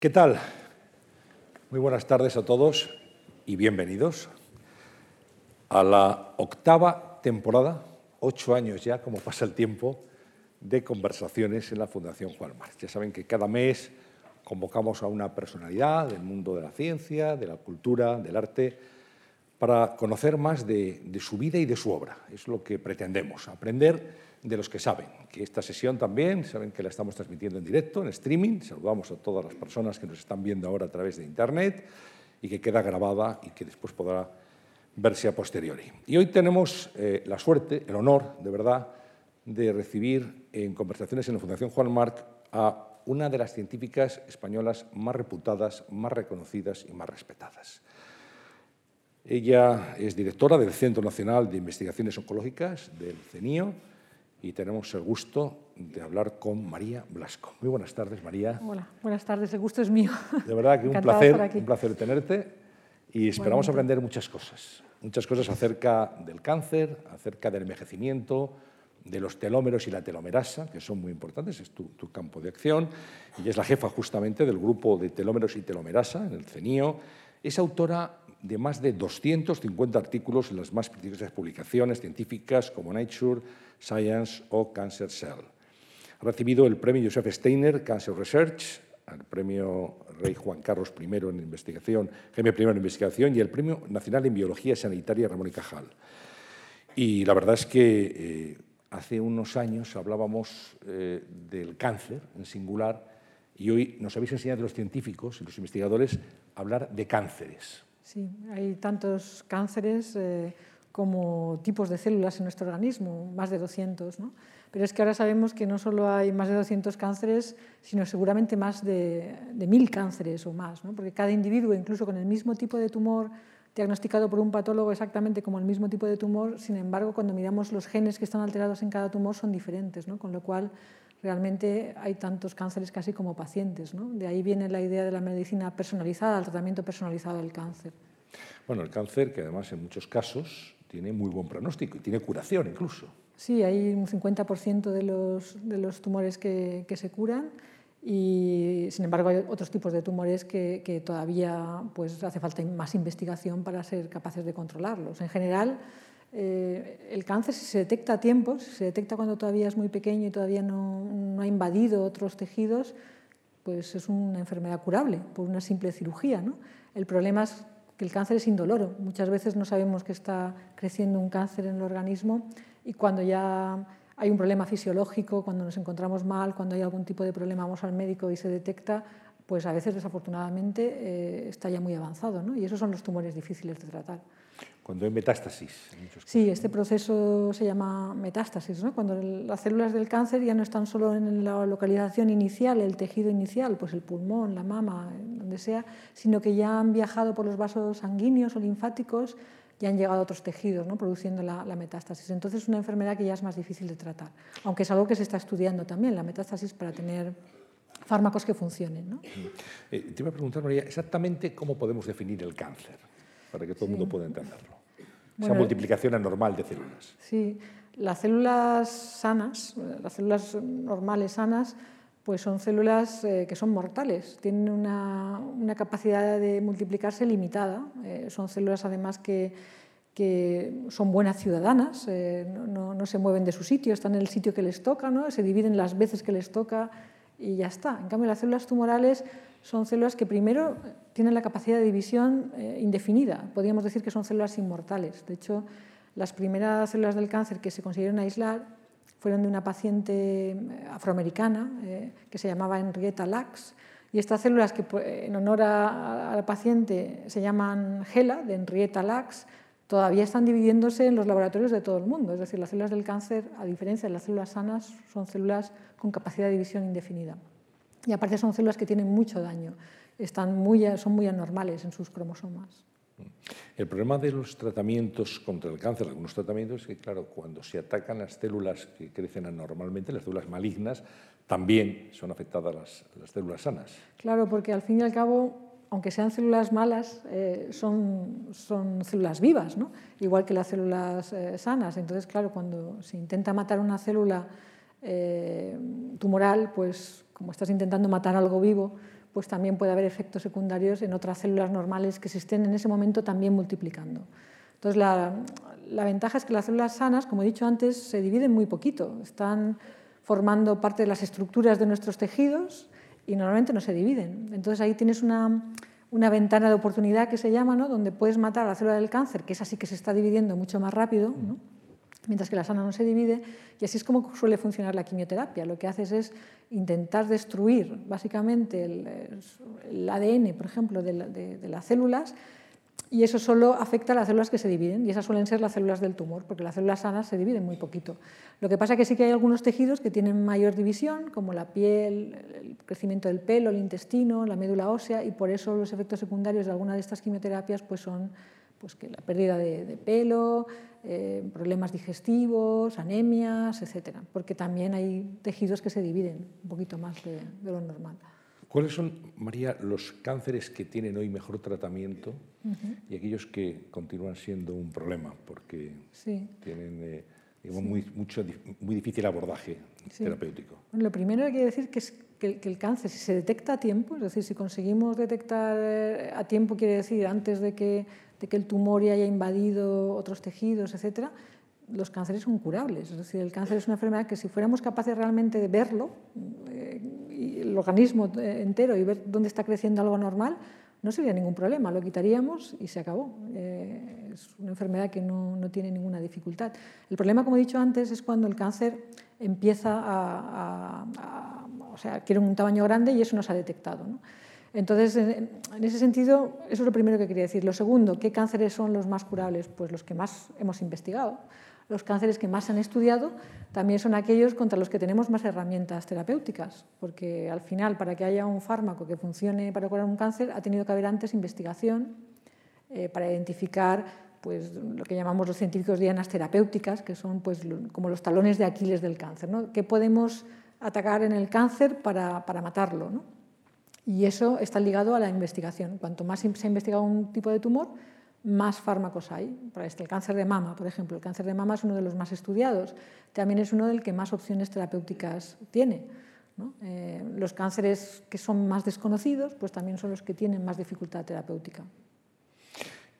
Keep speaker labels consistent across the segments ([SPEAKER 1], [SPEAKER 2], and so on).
[SPEAKER 1] ¿Qué tal? Muy buenas tardes a todos y bienvenidos a la octava temporada, ocho años ya, como pasa el tiempo, de conversaciones en la Fundación Juan March. Ya saben que cada mes convocamos a una personalidad del mundo de la ciencia, de la cultura, del arte, para conocer más de, de su vida y de su obra. Es lo que pretendemos, aprender de los que saben, que esta sesión también, saben que la estamos transmitiendo en directo, en streaming, saludamos a todas las personas que nos están viendo ahora a través de Internet y que queda grabada y que después podrá verse a posteriori. Y hoy tenemos eh, la suerte, el honor, de verdad, de recibir en conversaciones en la Fundación Juan Marc a una de las científicas españolas más reputadas, más reconocidas y más respetadas. Ella es directora del Centro Nacional de Investigaciones Oncológicas, del CENIO, y tenemos el gusto de hablar con María Blasco. Muy buenas tardes, María.
[SPEAKER 2] Hola, buenas tardes, el gusto es mío.
[SPEAKER 1] De verdad que un placer, un placer tenerte y esperamos aprender muchas cosas, muchas cosas acerca del cáncer, acerca del envejecimiento, de los telómeros y la telomerasa, que son muy importantes, es tu, tu campo de acción, y es la jefa justamente del grupo de telómeros y telomerasa en el CENIO. Es autora de más de 250 artículos en las más prestigiosas publicaciones científicas como Nature, Science o Cancer Cell. Ha recibido el premio Joseph Steiner Cancer Research, el premio Rey Juan Carlos I en investigación, Jaime I en investigación y el premio Nacional en Biología Sanitaria Ramón y Cajal. Y la verdad es que eh, hace unos años hablábamos eh, del cáncer en singular y hoy nos habéis enseñado los científicos y los investigadores a hablar de cánceres.
[SPEAKER 2] Sí, hay tantos cánceres. Eh como tipos de células en nuestro organismo, más de 200. ¿no? Pero es que ahora sabemos que no solo hay más de 200 cánceres, sino seguramente más de, de 1.000 cánceres o más, ¿no? porque cada individuo, incluso con el mismo tipo de tumor diagnosticado por un patólogo exactamente como el mismo tipo de tumor, sin embargo, cuando miramos los genes que están alterados en cada tumor son diferentes, ¿no? con lo cual realmente hay tantos cánceres casi como pacientes. ¿no? De ahí viene la idea de la medicina personalizada, el tratamiento personalizado del cáncer.
[SPEAKER 1] Bueno, el cáncer, que además en muchos casos tiene muy buen pronóstico y tiene curación incluso.
[SPEAKER 2] Sí, hay un 50% de los, de los tumores que, que, se curan y, sin embargo, hay otros tipos de tumores que, que, todavía pues, hace falta más investigación para ser capaces de controlarlos. En general, eh, el cáncer, si se detecta a tiempo, si se detecta cuando todavía es muy pequeño y todavía no, ha invadido otros tejidos, pues es una enfermedad curable por una simple cirugía. ¿no? El problema es que el cáncer es indoloro. Muchas veces no sabemos que está creciendo un cáncer en el organismo y cuando ya hay un problema fisiológico, cuando nos encontramos mal, cuando hay algún tipo de problema, vamos al médico y se detecta, pues a veces desafortunadamente eh, está ya muy avanzado. ¿no? Y esos son los tumores difíciles de tratar.
[SPEAKER 1] Cuando hay metástasis.
[SPEAKER 2] sí, este proceso se llama metástasis, ¿no? cuando las células del cáncer ya no están solo en la localización inicial, el tejido inicial, pues el pulmón, la mama, donde sea, sino que ya han viajado por los vasos sanguíneos o linfáticos y han llegado a otros tejidos, ¿no? produciendo la, la, metástasis. Entonces es una enfermedad que ya es más difícil de tratar, aunque es algo que se está estudiando también, la metástasis, para tener fármacos que funcionen. ¿no?
[SPEAKER 1] Eh, te iba a preguntar, María, exactamente cómo podemos definir el cáncer, para que todo el mundo pueda entenderlo. Bueno, esa multiplicación anormal de células.
[SPEAKER 2] Sí, las células sanas, las células normales sanas, pues son células eh, que son mortales, tienen una, una, capacidad de multiplicarse limitada, eh, son células además que, que son buenas ciudadanas, eh, no, no, se mueven de su sitio, están en el sitio que les toca, ¿no? se dividen las veces que les toca y ya está. En cambio, las células tumorales son células que primero tienen la capacidad de división eh, indefinida. Podríamos decir que son células inmortales. De hecho, las primeras células del cáncer que se consiguieron aislar fueron de una paciente eh, afroamericana eh, que se llamaba Henrietta Lacks. Y estas células que en honor a, a la paciente se llaman GELA, de Henrietta Lacks, todavía están dividiéndose en los laboratorios de todo el mundo. Es decir, las células del cáncer, a diferencia de las células sanas, son células con capacidad de división indefinida. Y aparte son células que tienen mucho daño, están muy, son muy anormales en sus cromosomas.
[SPEAKER 1] El problema de los tratamientos contra el cáncer, algunos tratamientos, es que, claro, cuando se atacan las células que crecen anormalmente, las células malignas, también son afectadas las, las células sanas.
[SPEAKER 2] Claro, porque al fin y al cabo, aunque sean células malas, eh, son, son, células vivas, ¿no? igual que las células eh, sanas. Entonces, claro, cuando se intenta matar una célula eh, tumoral, pues como estás intentando matar algo vivo, pues también puede haber efectos secundarios en otras células normales que se estén en ese momento también multiplicando. Entonces, la, la ventaja es que las células sanas, como he dicho antes, se dividen muy poquito. Están formando parte de las estructuras de nuestros tejidos y normalmente no se dividen. Entonces ahí tienes una, una ventana de oportunidad que se llama, ¿no? donde puedes matar a la célula del cáncer, que es así que se está dividiendo mucho más rápido. Mientras que la sana no se divide, y así es como suele funcionar la quimioterapia. Lo que haces es intentar destruir básicamente el, el ADN, por ejemplo, de, la, de, de las células, y eso solo afecta a las células que se dividen, y esas suelen ser las células del tumor, porque las células sanas se dividen muy poquito. Lo que pasa es que sí que hay algunos tejidos que tienen mayor división, como la piel, el crecimiento del pelo, el intestino, la médula ósea, y por eso los efectos secundarios de alguna de estas quimioterapias pues son pues que la pérdida de, de pelo, eh, problemas digestivos, anemias, etc. Porque también hay tejidos que se dividen un poquito más de, de lo normal.
[SPEAKER 1] ¿Cuáles son, María, los cánceres que tienen hoy mejor tratamiento uh -huh. y aquellos que continúan siendo un problema porque sí. tienen eh, digamos, sí. muy, mucho, muy difícil abordaje sí. terapéutico?
[SPEAKER 2] Bueno, lo primero que hay que decir que es que, que, el cáncer, si se detecta a tiempo, es decir, si conseguimos detectar eh, a tiempo, quiere decir antes de que, de que el tumor ya haya invadido otros tejidos, etcétera, los cánceres son curables. Es decir, el cáncer es una enfermedad que si fuéramos capaces realmente de verlo, eh, y el organismo entero, y ver dónde está creciendo algo normal, no sería ningún problema. Lo quitaríamos y se acabó. Eh, es una enfermedad que no, no, tiene ninguna dificultad. El problema, como he dicho antes, es cuando el cáncer empieza a, a, a o sea, quiere un tamaño grande y eso no se ha detectado. ¿no? Entonces, en, ese sentido, eso es lo primero que quería decir. Lo segundo, ¿qué cánceres son los más curables? Pues los que más hemos investigado los cánceres que más han estudiado también son aquellos contra los que tenemos más herramientas terapéuticas, porque al final, para que haya un fármaco que funcione para curar un cáncer, ha tenido que haber antes investigación eh, para identificar pues, lo que llamamos los científicos dianas terapéuticas, que son pues, como los talones de Aquiles del cáncer. ¿no? ¿Qué podemos atacar en el cáncer para, para matarlo? ¿no? Y eso está ligado a la investigación. Cuanto más se ha investigado un tipo de tumor, más fármacos hay. Para este, el cáncer de mama, por ejemplo. El cáncer de mama es uno de los más estudiados. También es uno del que más opciones terapéuticas tiene. ¿no? Eh, los cánceres que son más desconocidos, pues también son los que tienen más dificultad terapéutica.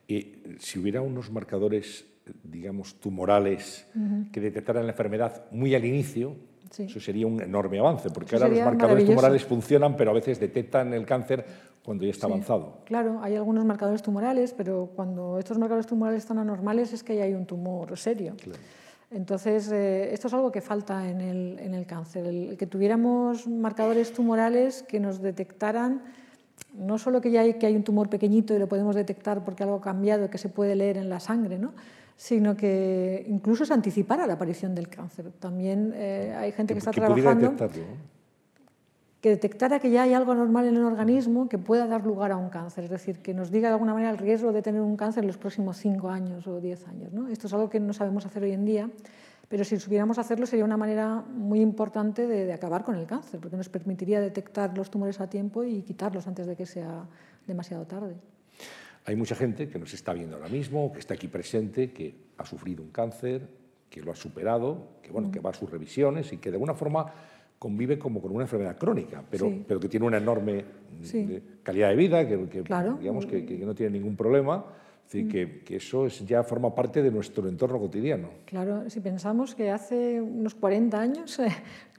[SPEAKER 1] Y si hubiera unos marcadores, digamos, tumorales uh -huh. que detectaran la enfermedad muy al inicio, sí. eso sería un enorme avance, porque Eso ahora los marcadores tumorales funcionan, pero a veces detectan el cáncer cuando ya está
[SPEAKER 2] sí,
[SPEAKER 1] avanzado.
[SPEAKER 2] Claro, hay algunos marcadores tumorales, pero cuando estos marcadores tumorales están anormales es que ya hay un tumor serio. Claro. Entonces, eh, esto es algo que falta en el, en el cáncer, el, el, que tuviéramos marcadores tumorales que nos detectaran no solo que ya hay, que hay un tumor pequeñito y lo podemos detectar porque algo ha cambiado que se puede leer en la sangre, ¿no? Sino que incluso se anticipara la aparición del cáncer. También eh, hay gente que, que está
[SPEAKER 1] que
[SPEAKER 2] trabajando que detectara que ya hay algo normal en el organismo que pueda dar lugar a un cáncer, es decir, que nos diga de alguna manera el riesgo de tener un cáncer en los próximos 5 años o 10 años. ¿no? Esto es algo que no sabemos hacer hoy en día, pero si supiéramos hacerlo sería una manera muy importante de, de, acabar con el cáncer, porque nos permitiría detectar los tumores a tiempo y quitarlos antes de que sea demasiado tarde.
[SPEAKER 1] Hay mucha gente que nos está viendo ahora mismo, que está aquí presente, que ha sufrido un cáncer, que lo ha superado, que, bueno, mm. que va a sus revisiones y que de alguna forma convive como con una enfermedad crónica, pero, sí. pero que tiene una enorme sí. calidad de vida, que, que
[SPEAKER 2] claro.
[SPEAKER 1] digamos que, que, no tiene ningún problema. Es decir, mm. que, que, eso es, ya forma parte de nuestro entorno cotidiano.
[SPEAKER 2] Claro, si pensamos que hace unos 40 años eh,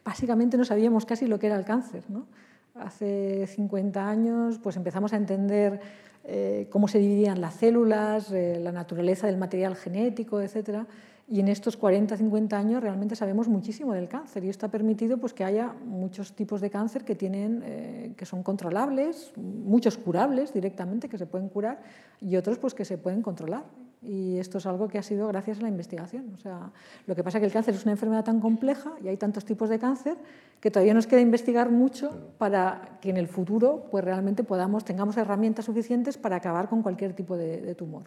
[SPEAKER 2] básicamente no sabíamos casi lo que era el cáncer. ¿no? Hace 50 años pues empezamos a entender eh, cómo se dividían las células, eh, la naturaleza del material genético, etcétera. Y en estos 40, 50 años realmente sabemos muchísimo del cáncer y esto ha permitido pues, que haya muchos tipos de cáncer que, tienen, eh, que son controlables, muchos curables directamente, que se pueden curar, y otros pues, que se pueden controlar. Y esto es algo que ha sido gracias a la investigación. O sea, lo que pasa es que el cáncer es una enfermedad tan compleja y hay tantos tipos de cáncer que todavía nos queda investigar mucho para que en el futuro pues, realmente podamos, tengamos herramientas suficientes para acabar con cualquier tipo de, de tumor.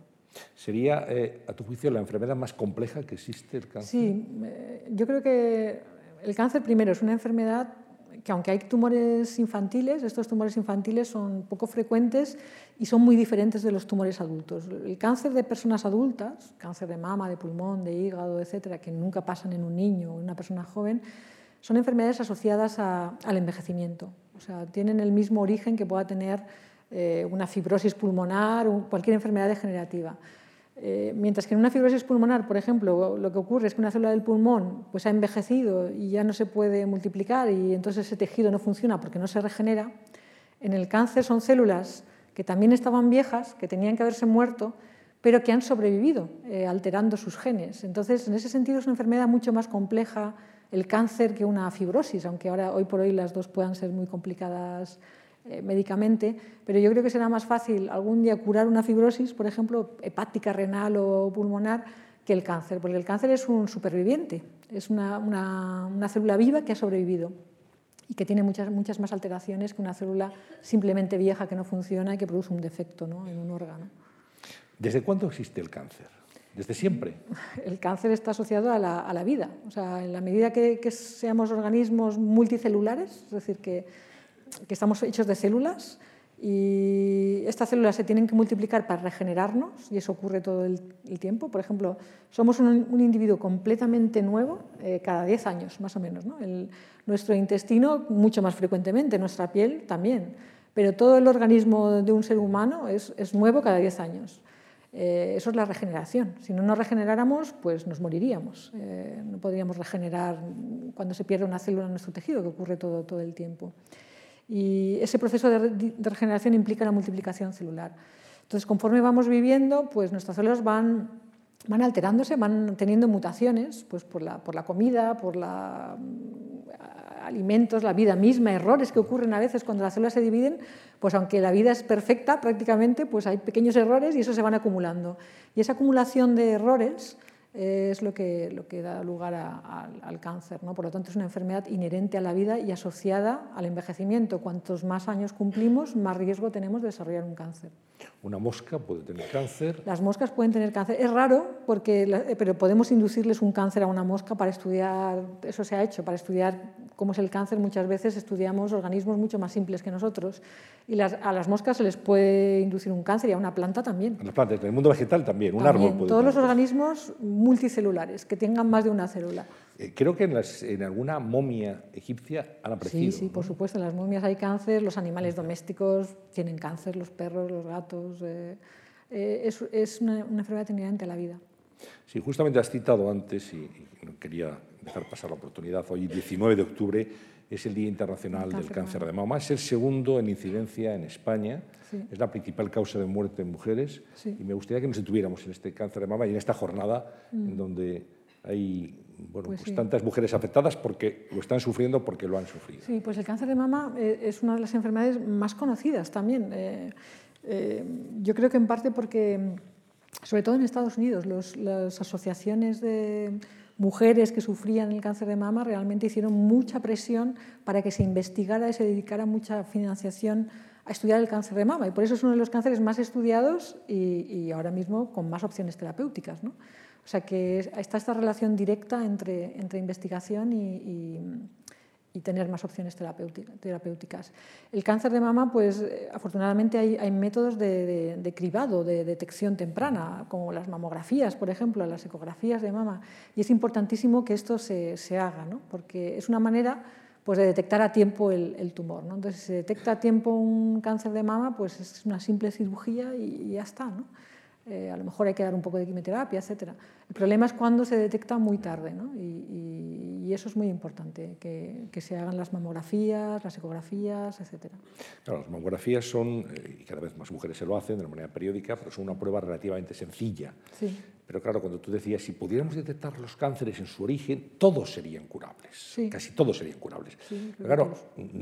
[SPEAKER 1] ¿Sería, eh, a tu juicio, la enfermedad más compleja que existe el cáncer?
[SPEAKER 2] Sí, eh, yo creo que el cáncer primero es una enfermedad que aunque hay tumores infantiles, estos tumores infantiles son poco frecuentes y son muy diferentes de los tumores adultos. El cáncer de personas adultas, cáncer de mama, de pulmón, de hígado, etcétera, que nunca pasan en un niño o en una persona joven, son enfermedades asociadas al envejecimiento. O sea, tienen el mismo origen que pueda tener eh, una fibrosis pulmonar o cualquier enfermedad degenerativa. Eh, mientras que en una fibrosis pulmonar, por ejemplo, lo que ocurre es que una célula del pulmón pues, ha envejecido y ya no se puede multiplicar y entonces ese tejido no funciona porque no se regenera, en el cáncer son células que también estaban viejas, que tenían que haberse muerto, pero que han sobrevivido eh, alterando sus genes. Entonces, en ese sentido es una enfermedad mucho más compleja el cáncer que una fibrosis, aunque ahora hoy por hoy las dos puedan ser muy complicadas eh, médicamente, pero yo creo que será más fácil algún día curar una fibrosis, por ejemplo, hepática, renal o pulmonar, que el cáncer, porque el cáncer es un superviviente, es una, una, célula viva que ha sobrevivido y que tiene muchas, muchas más alteraciones que una célula simplemente vieja que no funciona y que produce un defecto ¿no? en un órgano.
[SPEAKER 1] ¿Desde cuándo existe el cáncer? ¿Desde siempre?
[SPEAKER 2] El cáncer está asociado a la, a la vida. O sea, en la medida que, que seamos organismos multicelulares, es decir, que que estamos hechos de células y estas células se tienen que multiplicar para regenerarnos y eso ocurre todo el, tiempo. Por ejemplo, somos un, individuo completamente nuevo eh, cada 10 años, más o menos. nuestro intestino mucho más frecuentemente, nuestra piel también, pero todo el organismo de un ser humano es, nuevo cada 10 años. Eh, eso es la regeneración. Si no nos regeneráramos, pues nos moriríamos. Eh, no podríamos regenerar cuando se pierde una célula en nuestro tejido, que ocurre todo, todo el tiempo. Y ese proceso de, regeneración implica la multiplicación celular. Entonces, conforme vamos viviendo, pues nuestras células van, van alterándose, van teniendo mutaciones pues por, la, por la comida, por los mm, alimentos, la vida misma, errores que ocurren a veces cuando las células se dividen, pues aunque la vida es perfecta prácticamente, pues hay pequeños errores y eso se van acumulando. Y esa acumulación de errores es lo que, lo que da lugar al cáncer. ¿no? Por lo tanto, es una enfermedad inherente a la vida y asociada al envejecimiento. Cuantos más años cumplimos, más riesgo tenemos de desarrollar un cáncer.
[SPEAKER 1] ¿Una mosca puede tener cáncer?
[SPEAKER 2] Las moscas pueden tener cáncer. Es raro, porque, eh, pero podemos inducirles un cáncer a una mosca para estudiar, eso se ha hecho, para estudiar cómo es el cáncer. Muchas veces estudiamos organismos mucho más simples que nosotros y a las moscas se les puede inducir un cáncer y a una planta también.
[SPEAKER 1] A las plantas, en el mundo vegetal también, un árbol puede
[SPEAKER 2] Todos los organismos multicelulares, que tengan más de una célula.
[SPEAKER 1] Eh, creo que en, en, alguna momia egipcia han aparecido.
[SPEAKER 2] Sí, sí, por supuesto, en las momias hay cáncer, los animales domésticos tienen cáncer, los perros, los gatos. Eh, eh, es, es una, enfermedad inherente a la vida.
[SPEAKER 1] Sí, justamente has citado antes, y, no quería dejar pasar la oportunidad, hoy 19 de octubre es el Día Internacional del Cáncer de Mama. Es el segundo en incidencia en España. Es la principal causa de muerte en mujeres. Y me gustaría que nos detuviéramos en este cáncer de mama y en esta jornada en mm. donde hay bueno, pues, pues tantas mujeres afectadas porque lo están sufriendo porque lo han sufrido.
[SPEAKER 2] Sí, pues el cáncer de mama eh, es una de las enfermedades más conocidas también. Eh, eh, yo creo que en parte porque, sobre todo en Estados Unidos, las asociaciones de mujeres que sufrían el cáncer de mama realmente hicieron mucha presión para que se investigara y se dedicara mucha financiación a estudiar el cáncer de mama. Y por eso es uno de los cánceres más estudiados y, ahora mismo con más opciones terapéuticas. ¿no? O sea que está esta relación directa entre, entre investigación y, tener más opciones terapéuticas. El cáncer de mama, pues eh, afortunadamente hay, métodos de, de, cribado, de detección temprana, como las mamografías, por ejemplo, las ecografías de mama. Y es importantísimo que esto se, se haga, ¿no? porque es una manera pues, de detectar a tiempo el, el tumor. ¿no? Entonces, si se detecta a tiempo un cáncer de mama, pues es una simple cirugía y, y ya está. ¿no? Eh, a lo mejor hay que dar un poco de quimioterapia, etc. El problema es cuando se detecta muy tarde, ¿no? y, eso es muy importante, que, que, se hagan las mamografías, las ecografías, etc.
[SPEAKER 1] Claro, las mamografías son, eh, y cada vez más mujeres se lo hacen de manera periódica, pero son una prueba relativamente sencilla.
[SPEAKER 2] Sí.
[SPEAKER 1] Pero claro, cuando tú decías, si pudiéramos detectar los cánceres en su origen, todos serían curables. Casi todos serían curables. pero claro,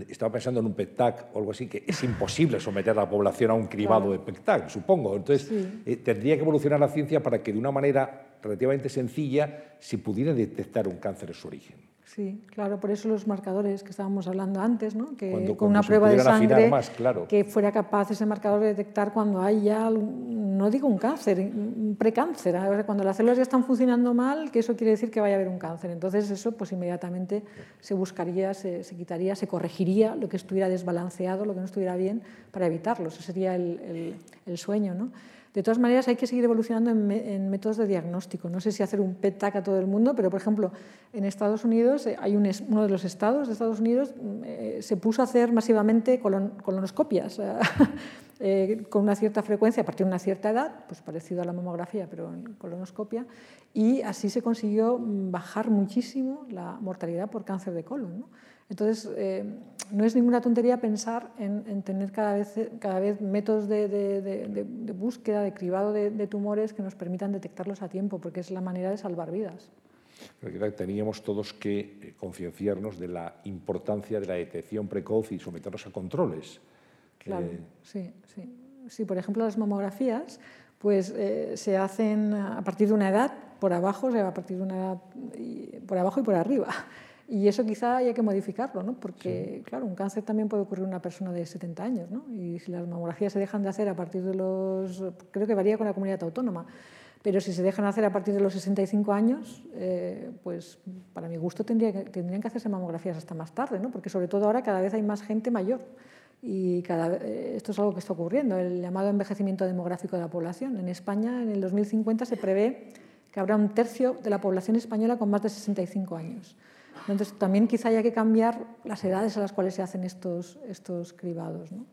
[SPEAKER 1] estaba pensando en un PETAC o algo así, que es imposible someter a la población a un cribado de PETAC, supongo. Entonces, eh, tendría que evolucionar la ciencia para que de una manera relativamente sencilla se pudiera detectar un cáncer en su origen.
[SPEAKER 2] Sí, claro, por eso los marcadores que estábamos hablando antes, ¿no? que con una prueba de sangre que fuera capaz ese marcador de detectar cuando hay ya, no digo un cáncer, un precáncer, cuando las células ya están funcionando mal, que eso quiere decir que vaya a haber un cáncer. Entonces eso pues inmediatamente se buscaría, se, quitaría, se corregiría lo que estuviera desbalanceado, lo que no estuviera bien, para evitarlo. Ese sería el, el sueño. ¿no? De todas maneras, hay que seguir evolucionando en, métodos de diagnóstico. No sé si hacer un PET-TAC a todo el mundo, pero, por ejemplo, en Estados Unidos, eh, hay uno de los estados de Estados Unidos eh, se puso a hacer masivamente colonoscopias eh, con una cierta frecuencia, a partir de una cierta edad, pues parecido a la mamografía, pero en colonoscopia, y así se consiguió bajar muchísimo la mortalidad por cáncer de colon. ¿no? Entonces, eh, no es ninguna tontería pensar en, tener cada vez, cada vez métodos de, búsqueda, de cribado de, tumores que nos permitan detectarlos a tiempo, porque es la manera de salvar vidas.
[SPEAKER 1] Teníamos todos que eh, concienciarnos de la importancia de la detección precoz y someternos a controles.
[SPEAKER 2] Claro, sí, sí. Sí, por ejemplo, las mamografías pues, eh, se hacen a partir de una edad por abajo, o sea, a partir de una edad por abajo y por arriba. Y eso quizá haya que modificarlo, ¿no? porque, claro, un cáncer también puede ocurrir en una persona de 70 años, ¿no? y si las mamografías se dejan de hacer a partir de los. creo que varía con la comunidad autónoma, pero si se dejan hacer a partir de los 65 años, eh, pues para mi gusto tendría tendrían que hacerse mamografías hasta más tarde, ¿no? porque sobre todo ahora cada vez hay más gente mayor. Y cada, eh, esto es algo que está ocurriendo, el llamado envejecimiento demográfico de la población. En España, en el 2050, se prevé que habrá un tercio de la población española con más de 65 años. Entonces, también quizá haya que cambiar las edades a las cuales se hacen estos, estos cribados. ¿no?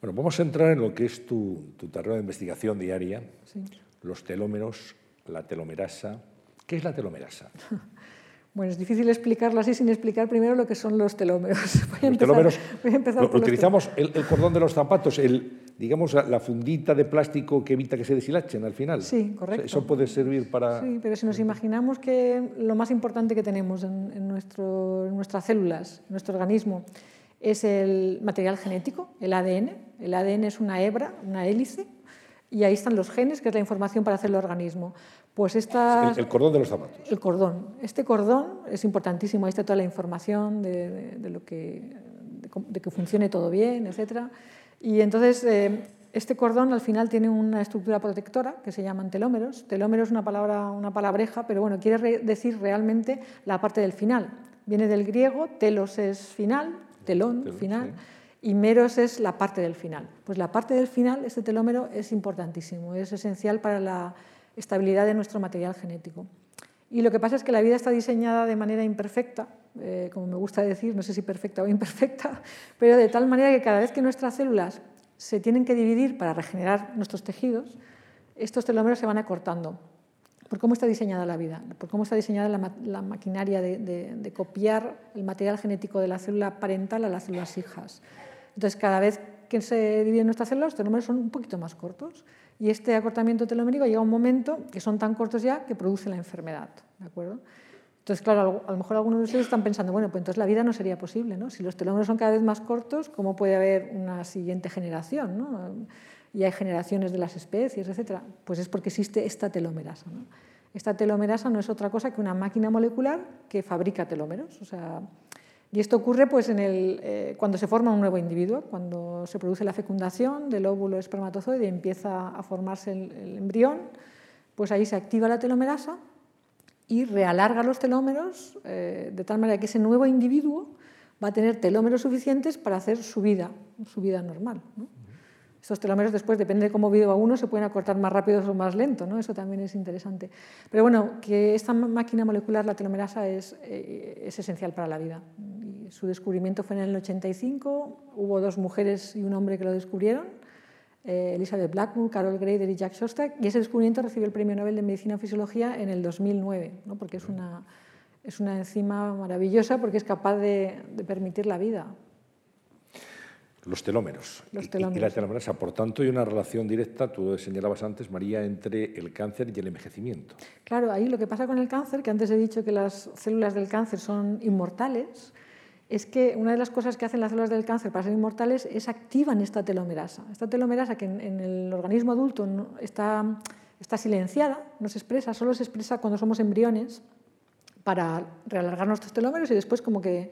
[SPEAKER 1] Bueno, vamos a entrar en lo que es tu, tu terreno de investigación diaria, los telómeros, la telomerasa. ¿Qué es la telomerasa?
[SPEAKER 2] Bueno, es difícil explicarlo así sin explicar primero lo que son los telómeros.
[SPEAKER 1] los telómeros, lo, utilizamos el, cordón de los zapatos, el, digamos la fundita de plástico que evita que se deshilachen al final.
[SPEAKER 2] Sí, correcto.
[SPEAKER 1] Eso puede servir para...
[SPEAKER 2] Sí, pero si nos imaginamos que lo más importante que tenemos en, nuestro, en nuestras células, en nuestro organismo, es el material genético, el ADN. El ADN es una hebra, una hélice, y ahí están los genes, que es la información para hacer el organismo. Pues esta,
[SPEAKER 1] el, cordón de los zapatos.
[SPEAKER 2] El cordón. Este cordón es importantísimo, ahí está toda la información de, lo que, de, que funcione todo bien, etc. Y entonces eh, este cordón al final tiene una estructura protectora que se llaman telómeros. Telómero es una, palabra, una palabreja, pero bueno, quiere decir realmente la parte del final. Viene del griego, telos es final, telón, final. Y meros es la parte del final. Pues la parte del final, este telómero, es importantísimo, es esencial para la estabilidad de nuestro material genético. Y lo que pasa es que la vida está diseñada de manera imperfecta, eh, como me gusta decir, no sé si perfecta o imperfecta, pero de tal manera que cada vez que nuestras células se tienen que dividir para regenerar nuestros tejidos, estos telómeros se van acortando. Por cómo está diseñada la vida, por cómo está diseñada la, maquinaria de, de, copiar el material genético de la célula parental a las células hijas. Entonces, cada vez que se dividen nuestras células, los telómeros son un poquito más cortos. Y este acortamiento telomérico llega a un momento que son tan cortos ya que produce la enfermedad. ¿de acuerdo? Entonces, claro, a lo mejor algunos de ustedes están pensando, bueno, pues entonces la vida no sería posible, ¿no? Si los telómeros son cada vez más cortos, ¿cómo puede haber una siguiente generación, ¿no? Y hay generaciones de las especies, etcétera. Pues es porque existe esta telomerasa, ¿no? Esta telomerasa no es otra cosa que una máquina molecular que fabrica telómeros, o sea, y esto ocurre pues, eh, cuando se forma un nuevo individuo, cuando se produce la fecundación del óvulo espermatozoide y empieza a formarse el, embrión, pues ahí se activa la telomerasa y realarga los telómeros eh, de tal manera que ese nuevo individuo va a tener telómeros suficientes para hacer su vida, su vida normal. Estos telómeros después, depende de cómo viva uno, se pueden acortar más rápido o más lento, ¿no? eso también es interesante. Pero bueno, que esta máquina molecular, la telomerasa, es, eh, es esencial para la vida. Su descubrimiento fue en el 85, hubo dos mujeres y un hombre que lo descubrieron, eh, Elizabeth Blackwood, Carol Grader y Jack Shostak, y ese descubrimiento recibió el Premio Nobel de Medicina y Fisiología en el 2009, ¿no? porque es una, es una enzima maravillosa porque es capaz de permitir la vida
[SPEAKER 1] los telómeros, y, la telomerasa. Por tanto, hay una relación directa, tú señalabas antes, María, entre el cáncer y el envejecimiento.
[SPEAKER 2] Claro, ahí lo que pasa con el cáncer, que antes he dicho que las células del cáncer son inmortales, es que una de las cosas que hacen las células del cáncer para ser inmortales es activan esta telomerasa. Esta telomerasa que en, el organismo adulto está, está silenciada, no se expresa, solo se expresa cuando somos embriones para realargar nuestros telómeros y después como que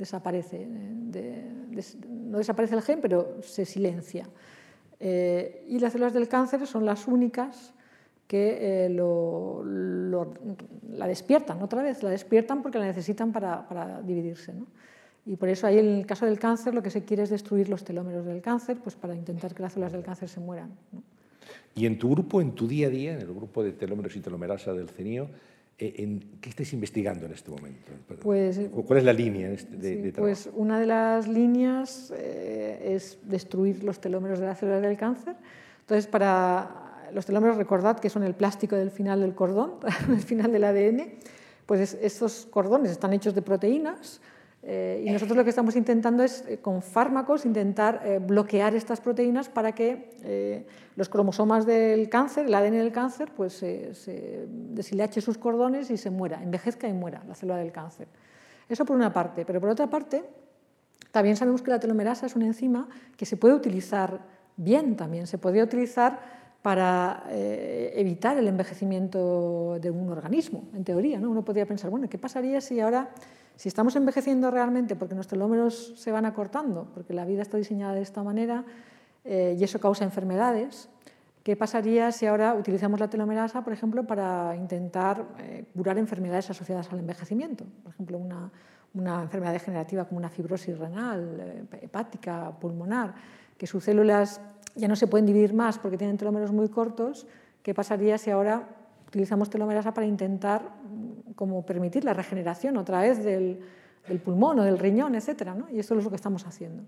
[SPEAKER 2] desaparece. no desaparece el gen, pero se silencia. Eh, y las células del cáncer son las únicas que eh, la despiertan otra vez, la despiertan porque la necesitan para, dividirse. Y por eso ahí en el caso del cáncer lo que se quiere es destruir los telómeros del cáncer pues para intentar que las células del cáncer se mueran.
[SPEAKER 1] Y en tu grupo, en tu día a día, en el grupo de telómeros y telomerasa del CENIO, eh, en, ¿qué estáis investigando en este momento?
[SPEAKER 2] Pues, eh,
[SPEAKER 1] ¿Cuál es la línea este de, de trabajo?
[SPEAKER 2] Pues una de las líneas eh, es destruir los telómeros de las células del cáncer. Entonces, para los telómeros, recordad que son el plástico del final del cordón, del final del ADN, pues estos cordones están hechos de proteínas eh, y nosotros lo que estamos intentando es, eh, con fármacos, intentar eh, bloquear estas proteínas para que los cromosomas del cáncer, el ADN del cáncer, pues se, deshilache sus cordones y se muera, envejezca y muera la célula del cáncer. Eso por una parte, pero por otra parte, también sabemos que la telomerasa es una enzima que se puede utilizar bien también, se podría utilizar para evitar el envejecimiento de un organismo, en teoría. ¿no? Uno podría pensar, bueno, ¿qué pasaría si ahora si estamos envejeciendo realmente porque nuestros telómeros se van acortando, porque la vida está diseñada de esta manera eh, y eso causa enfermedades, ¿qué pasaría si ahora utilizamos la telomerasa, por ejemplo, para intentar eh, curar enfermedades asociadas al envejecimiento? Por ejemplo, una, una enfermedad degenerativa como una fibrosis renal, eh, hepática, pulmonar, que sus células ya no se pueden dividir más porque tienen telómeros muy cortos, ¿qué pasaría si ahora utilizamos telomerasa para intentar como permitir la regeneración otra vez del, del pulmón o del riñón, etcétera, ¿no? Y esto es lo que estamos haciendo.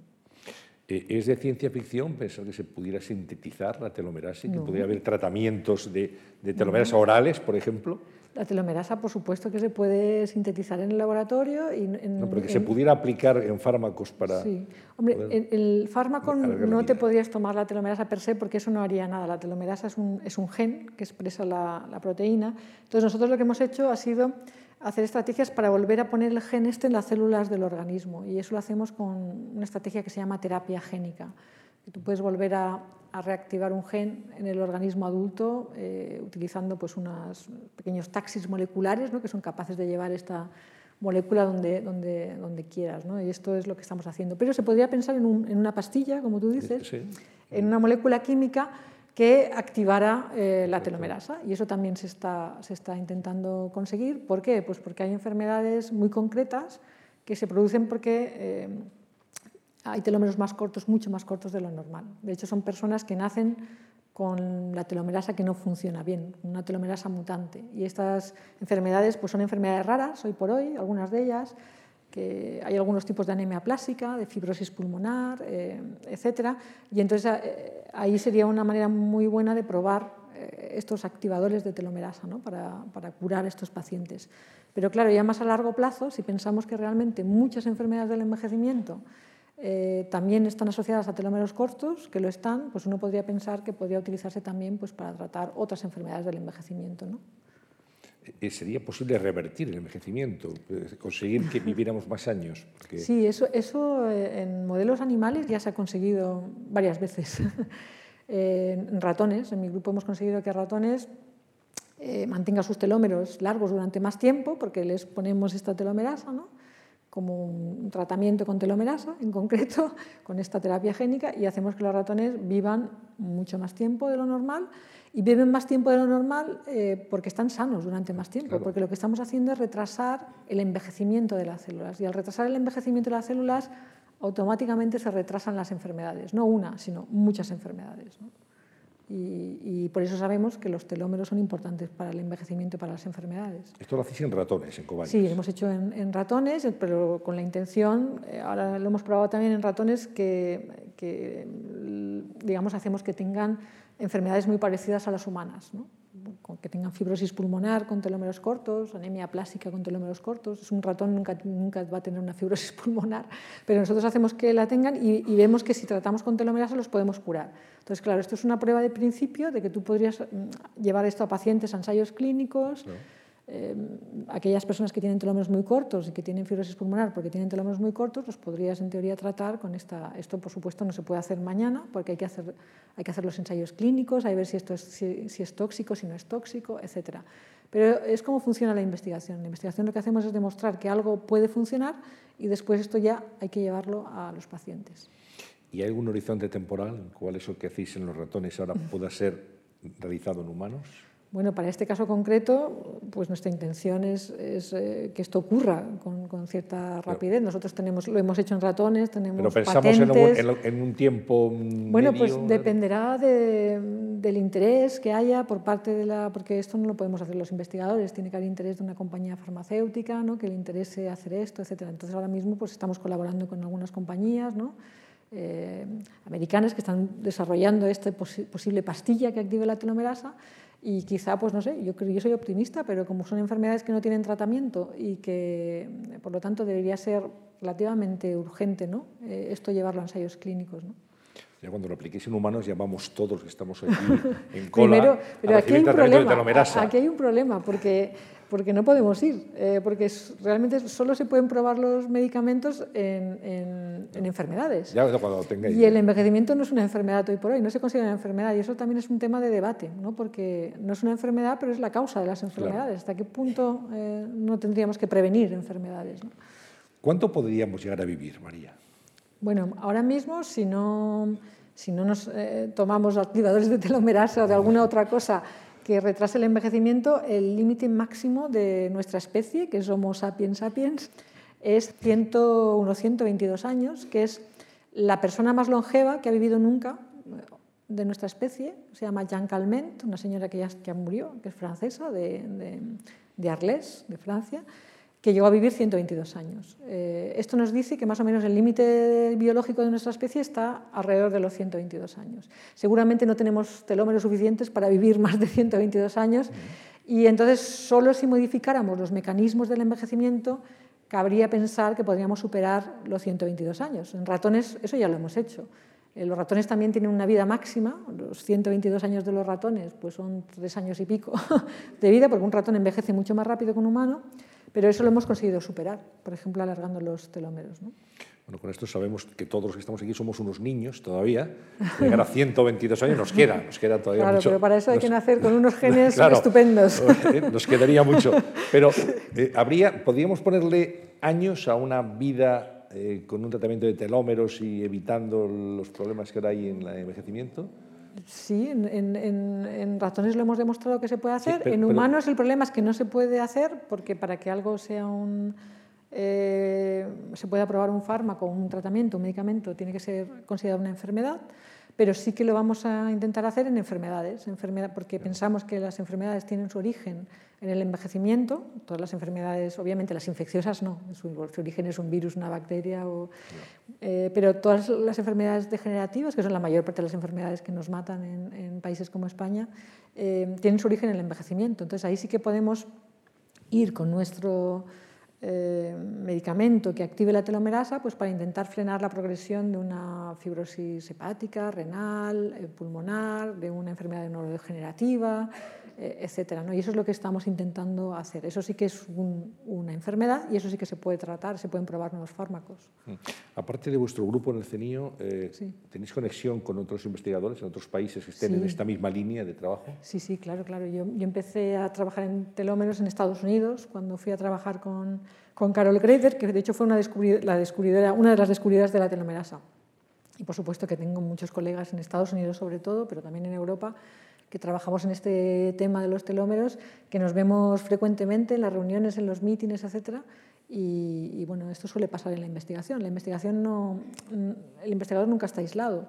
[SPEAKER 1] Eh, ¿Es de ciencia ficción pensar que se pudiera sintetizar la telomerasa y que pudiera haber tratamientos de, de telomerasa orales, por ejemplo?
[SPEAKER 2] La telomerasa, por supuesto, que se puede sintetizar en el laboratorio. Y en,
[SPEAKER 1] no, pero que en... se pudiera aplicar en fármacos para...
[SPEAKER 2] Sí. Hombre, poder... el fármaco no te podrías tomar la telomerasa per se porque eso no haría nada. La telomerasa es un, es un gen que expresa la, la proteína. Entonces, nosotros lo que hemos hecho ha sido hacer estrategias para volver a poner el gen este en las células del organismo. Y eso lo hacemos con una estrategia que se llama terapia génica. Tú puedes volver a, a reactivar un gen en el organismo adulto eh, utilizando pues, unos pequeños taxis moleculares ¿no? que son capaces de llevar esta molécula donde, donde, donde quieras. ¿no? Y esto es lo que estamos haciendo. Pero se podría pensar en, un, en una pastilla, como tú dices, sí. en una molécula química que activara eh, la telomerasa. Y eso también se está, se está intentando conseguir. ¿Por qué? Pues porque hay enfermedades muy concretas que se producen porque eh, hay telómeros más cortos, mucho más cortos de lo normal. De hecho, son personas que nacen con la telomerasa que no funciona bien, una telomerasa mutante. Y estas enfermedades pues son enfermedades raras, hoy por hoy, algunas de ellas, que hay algunos tipos de anemia plástica, de fibrosis pulmonar, eh, etc. Y entonces eh, ahí sería una manera muy buena de probar eh, estos activadores de telomerasa ¿no? para, para, curar a estos pacientes. Pero claro, ya más a largo plazo, si pensamos que realmente muchas enfermedades del envejecimiento eh, también están asociadas a telómeros cortos, que lo están, pues uno podría pensar que podría utilizarse también pues, para tratar otras enfermedades del envejecimiento. ¿no?
[SPEAKER 1] Eh, ¿Sería posible revertir el envejecimiento, eh, conseguir que viviéramos más años?
[SPEAKER 2] Porque... Sí, eso, eso en modelos animales ya se ha conseguido varias veces. en ratones, en mi grupo hemos conseguido que ratones eh, mantengan sus telómeros largos durante más tiempo, porque les ponemos esta telomerasa, ¿no? Como un tratamiento con telomerasa, en concreto, con esta terapia génica, y hacemos que los ratones vivan mucho más tiempo de lo normal y viven más tiempo de lo normal eh, porque están sanos durante más tiempo, claro. porque lo que estamos haciendo es retrasar el envejecimiento de las células. Y al retrasar el envejecimiento de las células, automáticamente se retrasan las enfermedades, no una, sino muchas enfermedades. ¿no? Y, y, por eso sabemos que los telómeros son importantes para el envejecimiento y para las enfermedades.
[SPEAKER 1] Esto lo hacéis en ratones, en cobayas.
[SPEAKER 2] Sí, hemos hecho en, en, ratones, pero con la intención, eh, ahora lo hemos probado también en ratones, que, que, digamos, hacemos que tengan enfermedades muy parecidas a las humanas. ¿no? Que tengan fibrosis pulmonar con telómeros cortos, anemia plástica con telómeros cortos. Es un ratón nunca, nunca va a tener una fibrosis pulmonar, pero nosotros hacemos que la tengan y, vemos que si tratamos con telomerasa los podemos curar. Entonces, claro, esto es una prueba de principio de que tú podrías mm, llevar esto a pacientes a ensayos clínicos. Eh, aquellas personas que tienen telómeros muy cortos y que tienen fibrosis pulmonar porque tienen telómeros muy cortos, los podrías en teoría tratar con esta. Esto, por supuesto, no se puede hacer mañana porque hay que hacer, hay que hacer los ensayos clínicos, hay que ver si esto es, si, si es tóxico, si no es tóxico, etc. Pero es como funciona la investigación. La investigación lo que hacemos es demostrar que algo puede funcionar y después esto ya hay que llevarlo a los pacientes.
[SPEAKER 1] ¿Y hay algún horizonte temporal? ¿Cuál es lo que hacéis en los ratones ahora pueda ser realizado en humanos?
[SPEAKER 2] Bueno, para este caso concreto, pues nuestra intención es, eh, que esto ocurra con, cierta rapidez. Nosotros tenemos, lo hemos hecho en ratones, tenemos
[SPEAKER 1] Pero pensamos En, un, tiempo
[SPEAKER 2] Bueno, pues dependerá del interés que haya por parte de la... Porque esto no lo podemos hacer los investigadores, tiene que haber interés de una compañía farmacéutica, ¿no? que le interese hacer esto, etc. Entonces ahora mismo pues estamos colaborando con algunas compañías, ¿no? Eh, americanas que están desarrollando esta posible pastilla que active la telomerasa y quizá, pues no sé, yo, yo soy optimista, pero como son enfermedades que no tienen tratamiento y que, por lo tanto, debería ser relativamente urgente ¿no? Eh, esto llevarlo a ensayos clínicos. ¿no?
[SPEAKER 1] Ya cuando lo apliquéis en humanos, ya vamos todos los que estamos aquí en cola
[SPEAKER 2] Primero, pero aquí hay un problema. Aquí hay un problema, porque porque no podemos ir, eh, porque realmente solo se pueden probar los medicamentos en, enfermedades.
[SPEAKER 1] Ya cuando tengáis.
[SPEAKER 2] Y el envejecimiento no es una enfermedad hoy por hoy, no se considera una enfermedad y eso también es un tema de debate, ¿no? porque no es una enfermedad, pero es la causa de las enfermedades. ¿Hasta qué punto eh, no tendríamos que prevenir enfermedades?
[SPEAKER 1] ¿Cuánto podríamos llegar a vivir, María?
[SPEAKER 2] Bueno, ahora mismo, si no, si no nos eh, tomamos activadores de telomerasa o de alguna otra cosa, que retrasa el envejecimiento, el límite máximo de nuestra especie, que es Homo sapiens sapiens, es 100, unos 122 años, que es la persona más longeva que ha vivido nunca de nuestra especie. Se llama Jean Calment, una señora que ya, que murió, que es francesa, de, de, de Arles, de Francia que llegó a vivir 122 años. Eh, esto nos dice que más o menos el límite biológico de nuestra especie está alrededor de los 122 años. Seguramente no tenemos telómeros suficientes para vivir más de 122 años y entonces solo si modificáramos los mecanismos del envejecimiento cabría pensar que podríamos superar los 122 años. En ratones eso ya lo hemos hecho. Eh, los ratones también tienen una vida máxima, los 122 años de los ratones pues son tres años y pico de vida, porque un ratón envejece mucho más rápido que un humano. Pero eso lo hemos conseguido superar, por ejemplo, alargando los telómeros. ¿no?
[SPEAKER 1] Bueno, con esto sabemos que todos los que estamos aquí somos unos niños todavía. Llegar a 122 años nos queda, nos queda todavía
[SPEAKER 2] claro,
[SPEAKER 1] mucho.
[SPEAKER 2] pero para eso hay que nacer con unos genes estupendos.
[SPEAKER 1] Eh, nos quedaría mucho. Pero eh, habría, podríamos ponerle años a una vida eh, con un tratamiento de telómeros y evitando los problemas que ahora hay en el envejecimiento.
[SPEAKER 2] Sí, en, ratones lo hemos demostrado que se puede hacer. en humanos el problema es que no se puede hacer porque para que algo sea un... Eh, se pueda probar un fármaco, un tratamiento, un medicamento, tiene que ser considerado una enfermedad pero sí que lo vamos a intentar hacer en enfermedades, enfermedad, porque pensamos que las enfermedades tienen su origen en el envejecimiento, todas las enfermedades, obviamente las infecciosas no, su, origen es un virus, una bacteria, eh, pero todas las enfermedades degenerativas, que son la mayor parte de las enfermedades que nos matan en, países como España, eh, tienen su origen en el envejecimiento. Entonces ahí sí que podemos ir con nuestro eh, medicamento que active la telomerasa pues para intentar frenar la progresión de una fibrosis hepática, renal, eh, pulmonar, de una enfermedad neurodegenerativa, etcétera. ¿no? Y eso es lo que estamos intentando hacer. Eso sí que es una enfermedad y eso sí que se puede tratar, se pueden probar nuevos fármacos. Mm.
[SPEAKER 1] Aparte de vuestro grupo en el CENIO, ¿tenéis conexión con otros investigadores en otros países que estén en esta misma línea de trabajo?
[SPEAKER 2] Sí, sí, claro, claro. Yo, yo empecé a trabajar en telómeros en Estados Unidos cuando fui a trabajar con con Carol Greiter, que de hecho fue una, la descubridora, una de las descubridoras de la telomerasa. Y por supuesto que tengo muchos colegas en Estados Unidos sobre todo, pero también en Europa, que trabajamos en este tema de los telómeros, que nos vemos frecuentemente en las reuniones, en los mítines, etc. Y, bueno, esto suele pasar en la investigación. La investigación no, el investigador nunca está aislado.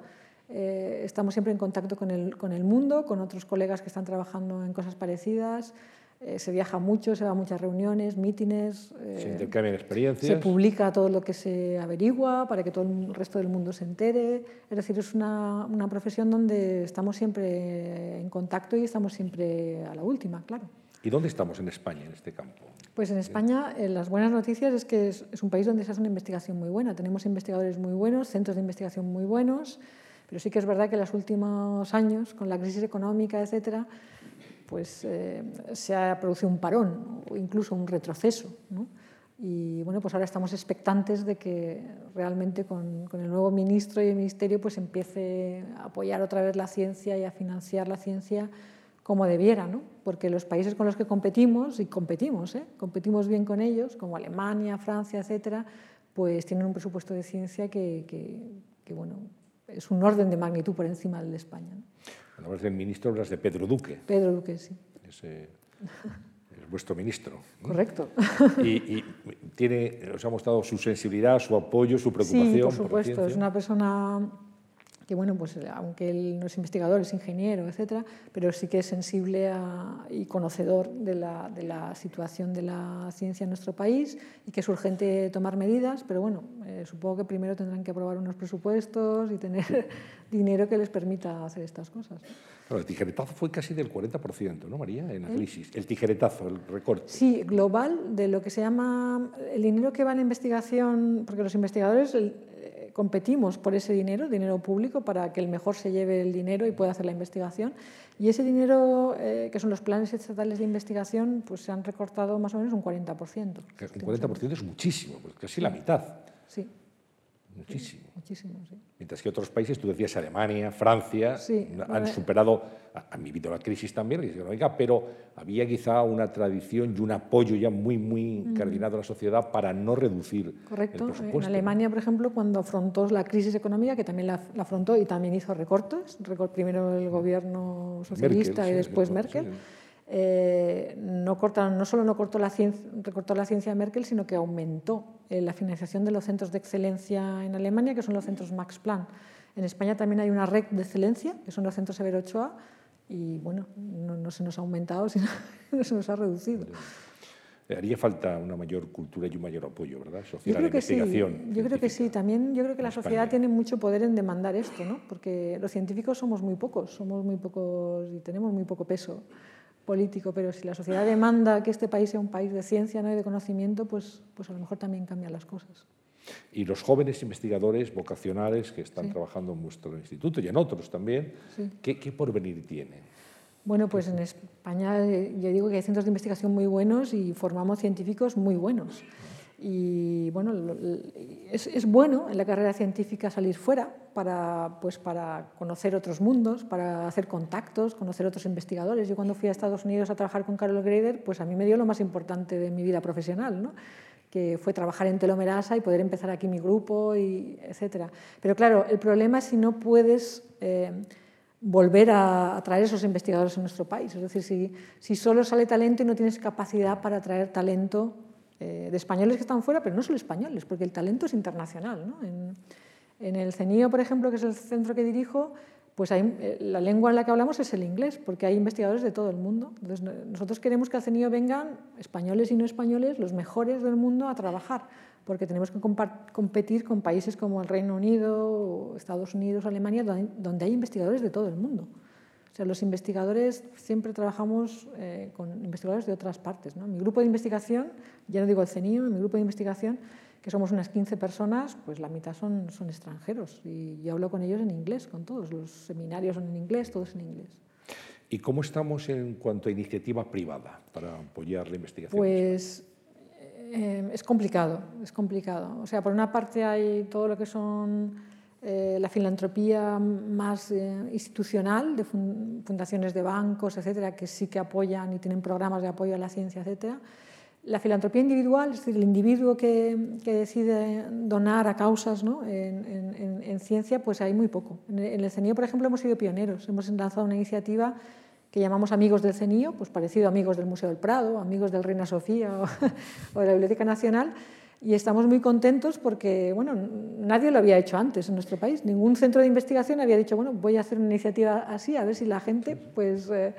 [SPEAKER 2] Eh, estamos siempre en contacto con el, con el mundo, con otros colegas que están trabajando en cosas parecidas. Eh, se viaja mucho, se va a muchas reuniones, mítines.
[SPEAKER 1] Eh, se intercambian experiencias.
[SPEAKER 2] Se publica todo lo que se averigua para que todo el resto del mundo se entere. Es decir, es una, una profesión donde estamos siempre en contacto y estamos siempre a la última, claro.
[SPEAKER 1] ¿Y dónde estamos en España en este campo?
[SPEAKER 2] Pues en España eh, las buenas noticias es que es, es, un país donde se hace una investigación muy buena. Tenemos investigadores muy buenos, centros de investigación muy buenos, pero sí que es verdad que en los últimos años, con la crisis económica, etcétera, pues eh, se ha producido un parón o incluso un retroceso. Y bueno, pues ahora estamos expectantes de que realmente con, el nuevo ministro y el ministerio pues empiece a apoyar otra vez la ciencia y a financiar la ciencia como debiera, ¿no? porque los países con los que competimos, y competimos, ¿eh? competimos bien con ellos, como Alemania, Francia, etcétera, pues tienen un presupuesto de ciencia que, bueno, es un orden de magnitud por encima del de España.
[SPEAKER 1] Hablas del ministro, hablas de Pedro Duque.
[SPEAKER 2] Pedro Duque, sí.
[SPEAKER 1] es, es vuestro ministro.
[SPEAKER 2] Correcto.
[SPEAKER 1] Y, y, tiene, os ha mostrado su sensibilidad, su apoyo, su preocupación.
[SPEAKER 2] Sí, por supuesto. Por es una persona que bueno, pues aunque él no es investigador, es ingeniero, etcétera, pero sí que es sensible a, y conocedor de la, de la, situación de la ciencia en nuestro país y que es urgente tomar medidas, pero bueno, eh, supongo que primero tendrán que aprobar unos presupuestos y tener dinero que les permita hacer estas cosas.
[SPEAKER 1] Claro, el tijeretazo fue casi del 40%, ¿no, María? En la ¿Eh? crisis. El tijeretazo, el recorte.
[SPEAKER 2] Sí, global, de lo que se llama el dinero que va en la investigación, porque los investigadores, competimos por ese dinero, dinero público, para que el mejor se lleve el dinero y pueda hacer la investigación. Y ese dinero, eh, que son los planes estatales de investigación, pues se han recortado más o menos un 40%.
[SPEAKER 1] Un 40% es muchísimo, pues casi la mitad.
[SPEAKER 2] Sí.
[SPEAKER 1] Muchísimo.
[SPEAKER 2] Muchísimo, sí.
[SPEAKER 1] Mientras que otros países, tú decías Alemania, Francia, han superado, han vivido la crisis también, la crisis económica, pero había quizá una tradición y un apoyo ya muy, muy mm. coordinado a la sociedad para no reducir
[SPEAKER 2] Correcto.
[SPEAKER 1] el presupuesto.
[SPEAKER 2] En Alemania, por ejemplo, cuando afrontó la crisis económica, que también la, afrontó y también hizo recortes, primero el gobierno socialista y después Merkel. Eh, no, no solo no cortó la ciencia, recortó la ciencia Merkel, sino que aumentó la financiación de los centros de excelencia en Alemania, que son los centros Max Planck. En España también hay una red de excelencia, que son los centros Severo Ochoa, y bueno, no, se nos ha aumentado, sino se nos ha reducido.
[SPEAKER 1] Eh, haría falta una mayor cultura y un mayor apoyo, ¿verdad? Social yo creo que.
[SPEAKER 2] Sí. Yo creo que sí. También yo creo que la sociedad tiene mucho poder en demandar esto, ¿no? Porque los científicos somos muy pocos, somos muy pocos y tenemos muy poco peso político, pero si la sociedad demanda que este país sea un país de ciencia ¿no? y de conocimiento, pues, pues a lo mejor también cambian las cosas.
[SPEAKER 1] Y los jóvenes investigadores vocacionales que están trabajando en vuestro instituto y en otros también, ¿qué, ¿qué, porvenir tienen?
[SPEAKER 2] Bueno, pues en España eh, yo digo que hay centros de investigación muy buenos y formamos científicos muy buenos. Y bueno, es, es, bueno en la carrera científica salir fuera para, pues, para conocer otros mundos, para hacer contactos, conocer otros investigadores. Yo cuando fui a Estados Unidos a trabajar con Carol Grader, pues a mí me dio lo más importante de mi vida profesional, ¿no? que fue trabajar en telomerasa y poder empezar aquí mi grupo, y etcétera. Pero claro, el problema es si no puedes eh, volver a atraer esos investigadores a nuestro país. Es decir, si, si solo sale talento y no tienes capacidad para atraer talento eh, de españoles que están fuera, pero no solo españoles, porque el talento es internacional. ¿no? En, el CENIO, por ejemplo, que es el centro que dirijo, pues eh, la lengua en la que hablamos es el inglés, porque hay investigadores de todo el mundo. Nosotros queremos que al CENIO vengan españoles y no españoles, los mejores del mundo, a trabajar, porque tenemos que competir con países como el Reino Unido, Estados Unidos, Alemania, donde hay investigadores de todo el mundo. O sea, los investigadores siempre trabajamos eh, con investigadores de otras partes. ¿no? Mi grupo de investigación, ya no digo el CENIO, mi grupo de investigación, que somos unas 15 personas, pues la mitad son, son extranjeros y yo hablo con ellos en inglés, con todos. Los seminarios son en inglés, todos en inglés.
[SPEAKER 1] ¿Y cómo estamos en cuanto a iniciativa privada para apoyar la investigación?
[SPEAKER 2] Pues eh, es complicado, es complicado. O sea, por una parte hay todo lo que son eh, la filantropía más eh, institucional, de fundaciones de bancos, etcétera, que sí que apoyan y tienen programas de apoyo a la ciencia, etcétera. La filantropía individual, es decir, el individuo que, decide donar a causas ¿no? en, en, ciencia, pues hay muy poco. En el CENIO, por ejemplo, hemos sido pioneros. Hemos lanzado una iniciativa que llamamos Amigos del CENIO, pues parecido a Amigos del Museo del Prado, Amigos del Reina Sofía o de la Biblioteca Nacional, y estamos muy contentos porque bueno, nadie lo había hecho antes en nuestro país. Ningún centro de investigación había dicho, bueno, voy a hacer una iniciativa así, a ver si la gente pues, eh,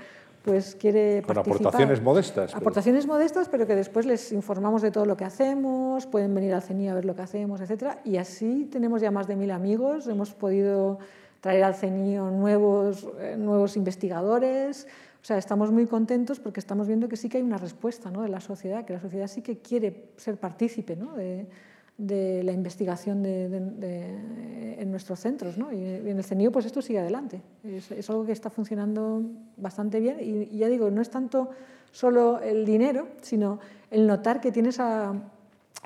[SPEAKER 2] pues quiere
[SPEAKER 1] Con aportaciones modestas.
[SPEAKER 2] Aportaciones modestas, pero que después les informamos de todo lo que hacemos, pueden venir al CENI a ver lo que hacemos, etc. Y así tenemos ya más de mil amigos, hemos podido traer al CENI nuevos, eh, nuevos investigadores, o sea, estamos muy contentos porque estamos viendo que sí que hay una respuesta ¿no? de la sociedad, que la sociedad sí que quiere ser partícipe ¿no? de, la investigación de, en nuestros centros. ¿no? Y en el CENIO pues esto sigue adelante. Es, algo que está funcionando bastante bien y, ya digo, no es tanto solo el dinero, sino el notar que tienes a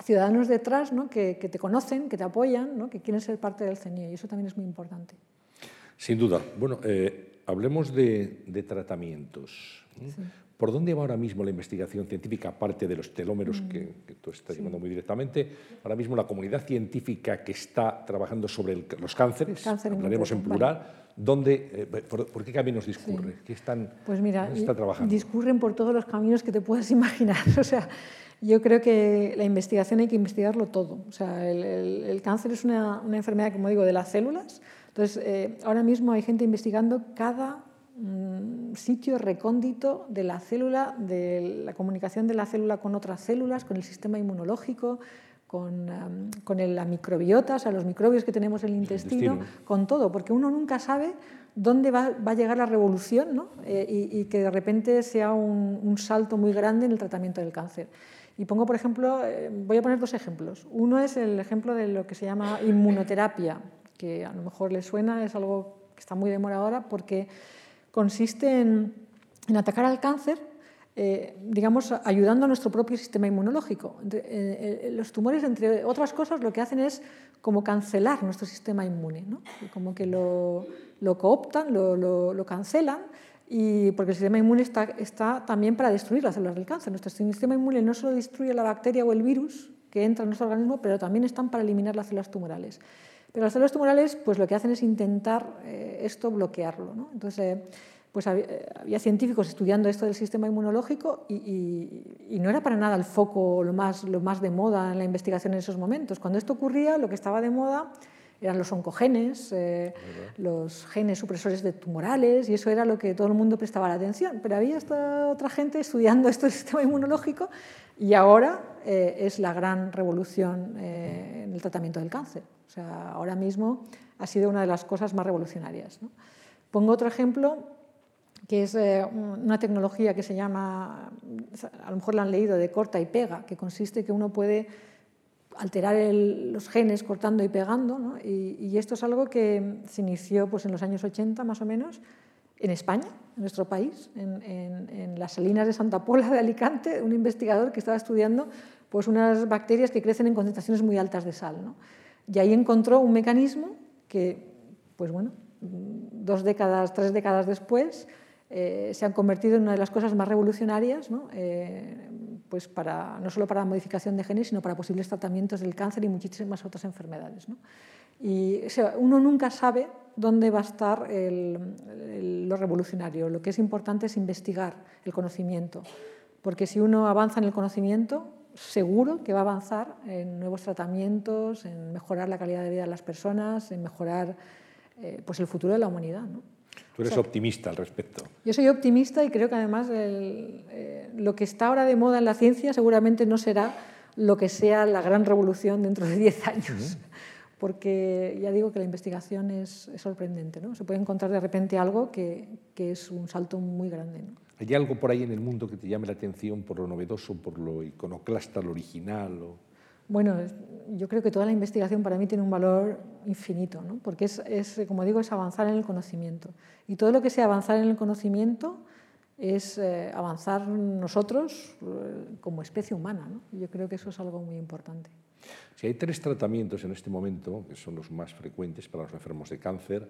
[SPEAKER 2] ciudadanos detrás ¿no? que, te conocen, que te apoyan, que quieren ser parte del CENIO y eso también es muy importante.
[SPEAKER 1] Sin duda. Bueno, eh, hablemos de, tratamientos. ¿Por dónde va ahora mismo la investigación científica, aparte de los telómeros que, tú estás llevando muy directamente? Ahora mismo la comunidad científica que está trabajando sobre los cánceres, hablaremos en plural, ¿dónde, eh, por, qué caminos discurre? ¿Qué están,
[SPEAKER 2] pues mira, está trabajando? discurren por todos los caminos que te puedas imaginar. O sea, yo creo que la investigación hay que investigarlo todo. O sea, el, cáncer es una, una, enfermedad, como digo, de las células. Entonces, eh, ahora mismo hay gente investigando cada Mm, sitio recóndito de la célula, de la comunicación de la célula con otras células, con el sistema inmunológico, con, la microbiota, o sea, los microbios que tenemos en el intestino, con todo, porque uno nunca sabe dónde va, a llegar la revolución ¿no? Eh, y, que de repente sea un, salto muy grande en el tratamiento del cáncer. Y pongo, por ejemplo, eh, voy a poner dos ejemplos. Uno es el ejemplo de lo que se llama inmunoterapia, que a lo mejor le suena, es algo que está muy de moda ahora porque consiste en, atacar al cáncer, eh, digamos, ayudando a nuestro propio sistema inmunológico. Eh, eh, los tumores, entre otras cosas, lo que hacen es como cancelar nuestro sistema inmune, ¿no? como que lo, cooptan, lo, cancelan, y porque el sistema inmune está, está, también para destruir las células del cáncer. Nuestro sistema inmune no solo destruye la bacteria o el virus que entra en nuestro organismo, pero también están para eliminar las células tumorales. Pero las células tumorales, pues lo que hacen es intentar eh, esto bloquearlo. ¿no? Entonces, eh, pues eh, había, científicos estudiando esto del sistema inmunológico y, no era para nada el foco lo más, lo más de moda en la investigación en esos momentos. Cuando esto ocurría, lo que estaba de moda eran los oncogenes, los genes supresores de tumorales, y eso era lo que todo el mundo prestaba la atención. Pero había esta otra gente estudiando esto del sistema inmunológico y ahora es la gran revolución en el tratamiento del cáncer. O sea, ahora mismo ha sido una de las cosas más revolucionarias. Pongo otro ejemplo, que es eh, una tecnología que se llama, a lo mejor la han leído, de corta y pega, que consiste en que uno puede alterar los genes cortando y pegando, y, esto es algo que se inició pues, en los años 80 más o menos en España, en nuestro país, en, las salinas de Santa Pola de Alicante, un investigador que estaba estudiando pues, unas bacterias que crecen en concentraciones muy altas de sal. ¿no? Y ahí encontró un mecanismo que, pues bueno, dos décadas, tres décadas después, eh, se han convertido en una de las cosas más revolucionarias, ¿no? Eh, pues para, no solo para la modificación de genes, sino para posibles tratamientos del cáncer y muchísimas otras enfermedades. ¿no? Y uno nunca sabe dónde va a estar lo revolucionario. Lo que es importante es investigar el conocimiento, porque si uno avanza en el conocimiento, seguro que va a avanzar en nuevos tratamientos, en mejorar la calidad de vida de las personas, en mejorar eh, pues el futuro de la humanidad. ¿no?
[SPEAKER 1] Tú eres optimista al respecto.
[SPEAKER 2] Yo soy optimista y creo que además eh, lo que está ahora de moda en la ciencia seguramente no será lo que sea la gran revolución dentro de 10 años. Porque ya digo que la investigación es, sorprendente. ¿no? Se puede encontrar de repente algo que, que es un salto muy grande. ¿no?
[SPEAKER 1] ¿Hay algo por ahí en el mundo que te llame la atención por lo novedoso, por lo iconoclasta, lo original?
[SPEAKER 2] Bueno, yo creo que toda la investigación para mí tiene un valor infinito, ¿no? porque es, es, como digo, es avanzar en el conocimiento. Y todo lo que sea avanzar en el conocimiento es eh, avanzar nosotros eh, como especie humana. ¿no? Yo creo que eso es algo muy importante.
[SPEAKER 1] Si hay tres tratamientos en este momento, que son los más frecuentes para los enfermos de cáncer,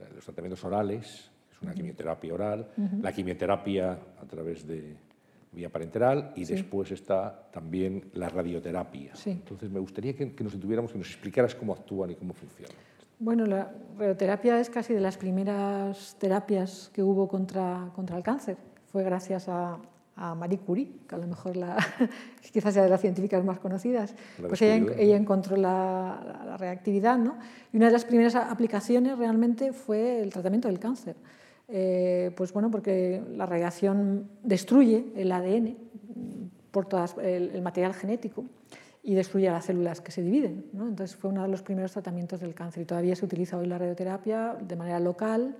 [SPEAKER 1] eh, los tratamientos orales, es una quimioterapia oral, la quimioterapia a través de vía parenteral y después está también la radioterapia. Entonces me gustaría que, nos detuviéramos, que nos explicaras cómo actúan y cómo funcionan.
[SPEAKER 2] Bueno, la radioterapia es casi de las primeras terapias que hubo contra, contra el cáncer. Fue gracias a, a Marie Curie, que a lo mejor la, quizás sea de las científicas más conocidas, pues ella, ella encontró la, la, reactividad, ¿no? Y una de las primeras aplicaciones realmente fue el tratamiento del cáncer. Eh, pues bueno, porque la radiación destruye el ADN, por todas, el, material genético, y destruye las células que se dividen. ¿no? Entonces fue uno de los primeros tratamientos del cáncer y todavía se utiliza hoy la radioterapia de manera local,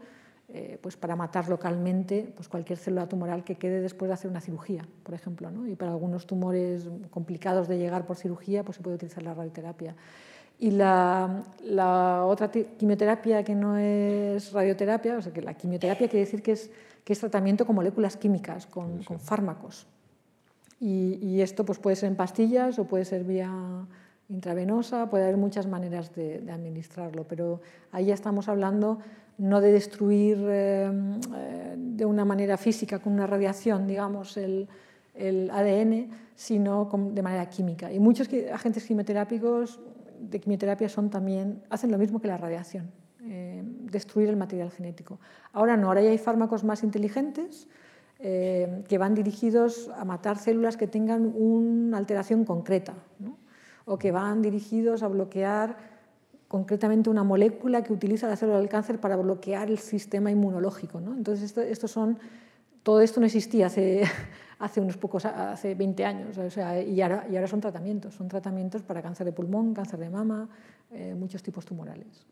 [SPEAKER 2] eh, pues para matar localmente pues cualquier célula tumoral que quede después de hacer una cirugía, por ejemplo. ¿no? Y para algunos tumores complicados de llegar por cirugía, pues se puede utilizar la radioterapia. Y la, la, otra quimioterapia que no es radioterapia, o sea que la quimioterapia quiere decir que es, que es tratamiento con moléculas químicas, con, con fármacos. Y, y, esto pues puede ser en pastillas o puede ser vía intravenosa, puede haber muchas maneras de, administrarlo, pero ahí ya estamos hablando no de destruir, eh, de una manera física, con una radiación, digamos, el, el ADN, sino de manera química. Y muchos agentes quimioterápicos de quimioterapia son también, hacen lo mismo que la radiación, eh, destruir el material genético. Ahora no, ahora ya hay fármacos más inteligentes eh, que van dirigidos a matar células que tengan una alteración concreta, o que van dirigidos a bloquear concretamente una molécula que utiliza la célula del cáncer para bloquear el sistema inmunológico. ¿no? Entonces, esto, son, todo esto no existía hace, hace unos pocos, hace 20 años, o sea, y, ahora, y ahora son tratamientos, son tratamientos para cáncer de pulmón, cáncer de mama, eh, muchos tipos tumorales.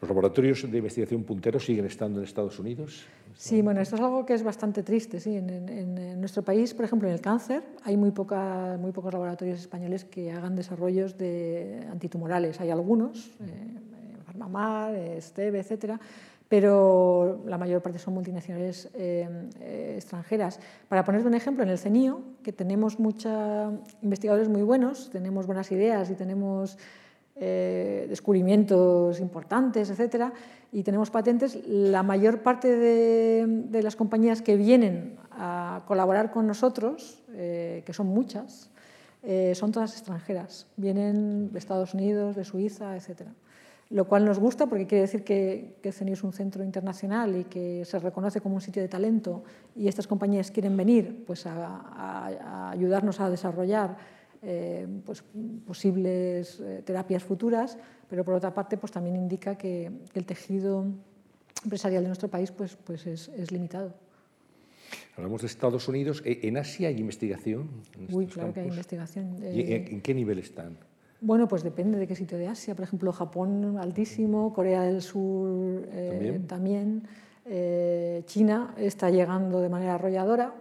[SPEAKER 1] ¿Los laboratorios de investigación punteros siguen estando en Estados Unidos?
[SPEAKER 2] Sí, bueno, esto es algo que es bastante triste. Sí. En, nuestro país, por ejemplo, en el cáncer, hay muy, poca, muy pocos laboratorios españoles que hagan desarrollos de antitumorales. Hay algunos, eh, Farmamar, Esteve, etcétera, pero la mayor parte son multinacionales eh, eh, extranjeras. Para poner un ejemplo, en el CENIO, que tenemos muchos investigadores muy buenos, tenemos buenas ideas y tenemos eh, descubrimientos importantes, etcétera, y tenemos patentes, la mayor parte de, las compañías que vienen a colaborar con nosotros, que son muchas, son todas extranjeras. Vienen de Estados Unidos, de Suiza, etcétera lo cual nos gusta porque quiere decir que, que es un centro internacional y que se reconoce como un sitio de talento y estas compañías quieren venir pues, a, ayudarnos a desarrollar eh, pues, posibles eh, terapias futuras, pero por otra parte pues, también indica que, el tejido empresarial de nuestro país pues, pues es, es limitado.
[SPEAKER 1] Hablamos de Estados Unidos. ¿En Asia hay investigación?
[SPEAKER 2] Uy, claro que hay investigación.
[SPEAKER 1] ¿Y en qué nivel están?
[SPEAKER 2] Bueno, pues depende de qué sitio de Asia. Por ejemplo, Japón altísimo, Corea del Sur eh, también. Eh, China está llegando de manera arrolladora,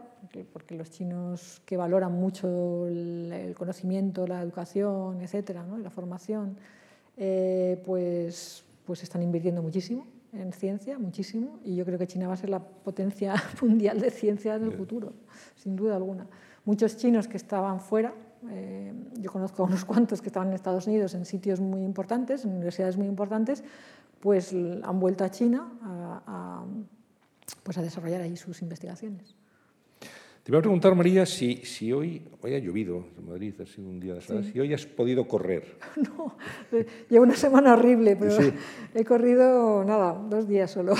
[SPEAKER 2] porque los chinos que valoran mucho el, conocimiento, la educación, etcétera, ¿no? la formación, eh, pues, pues están invirtiendo muchísimo en ciencia, muchísimo, y yo creo que China va a ser la potencia mundial de ciencia en el futuro, sin duda alguna. Muchos chinos que estaban fuera eh, yo conozco a unos cuantos que estaban en Estados Unidos en sitios muy importantes, en universidades muy importantes, pues han vuelto a China a, pues a desarrollar ahí sus investigaciones.
[SPEAKER 1] Te voy a preguntar, María, si, si hoy, hoy ha llovido en Madrid, ha sido un día de si hoy has podido correr.
[SPEAKER 2] No, llevo una semana horrible, pero he corrido, nada, dos días solo,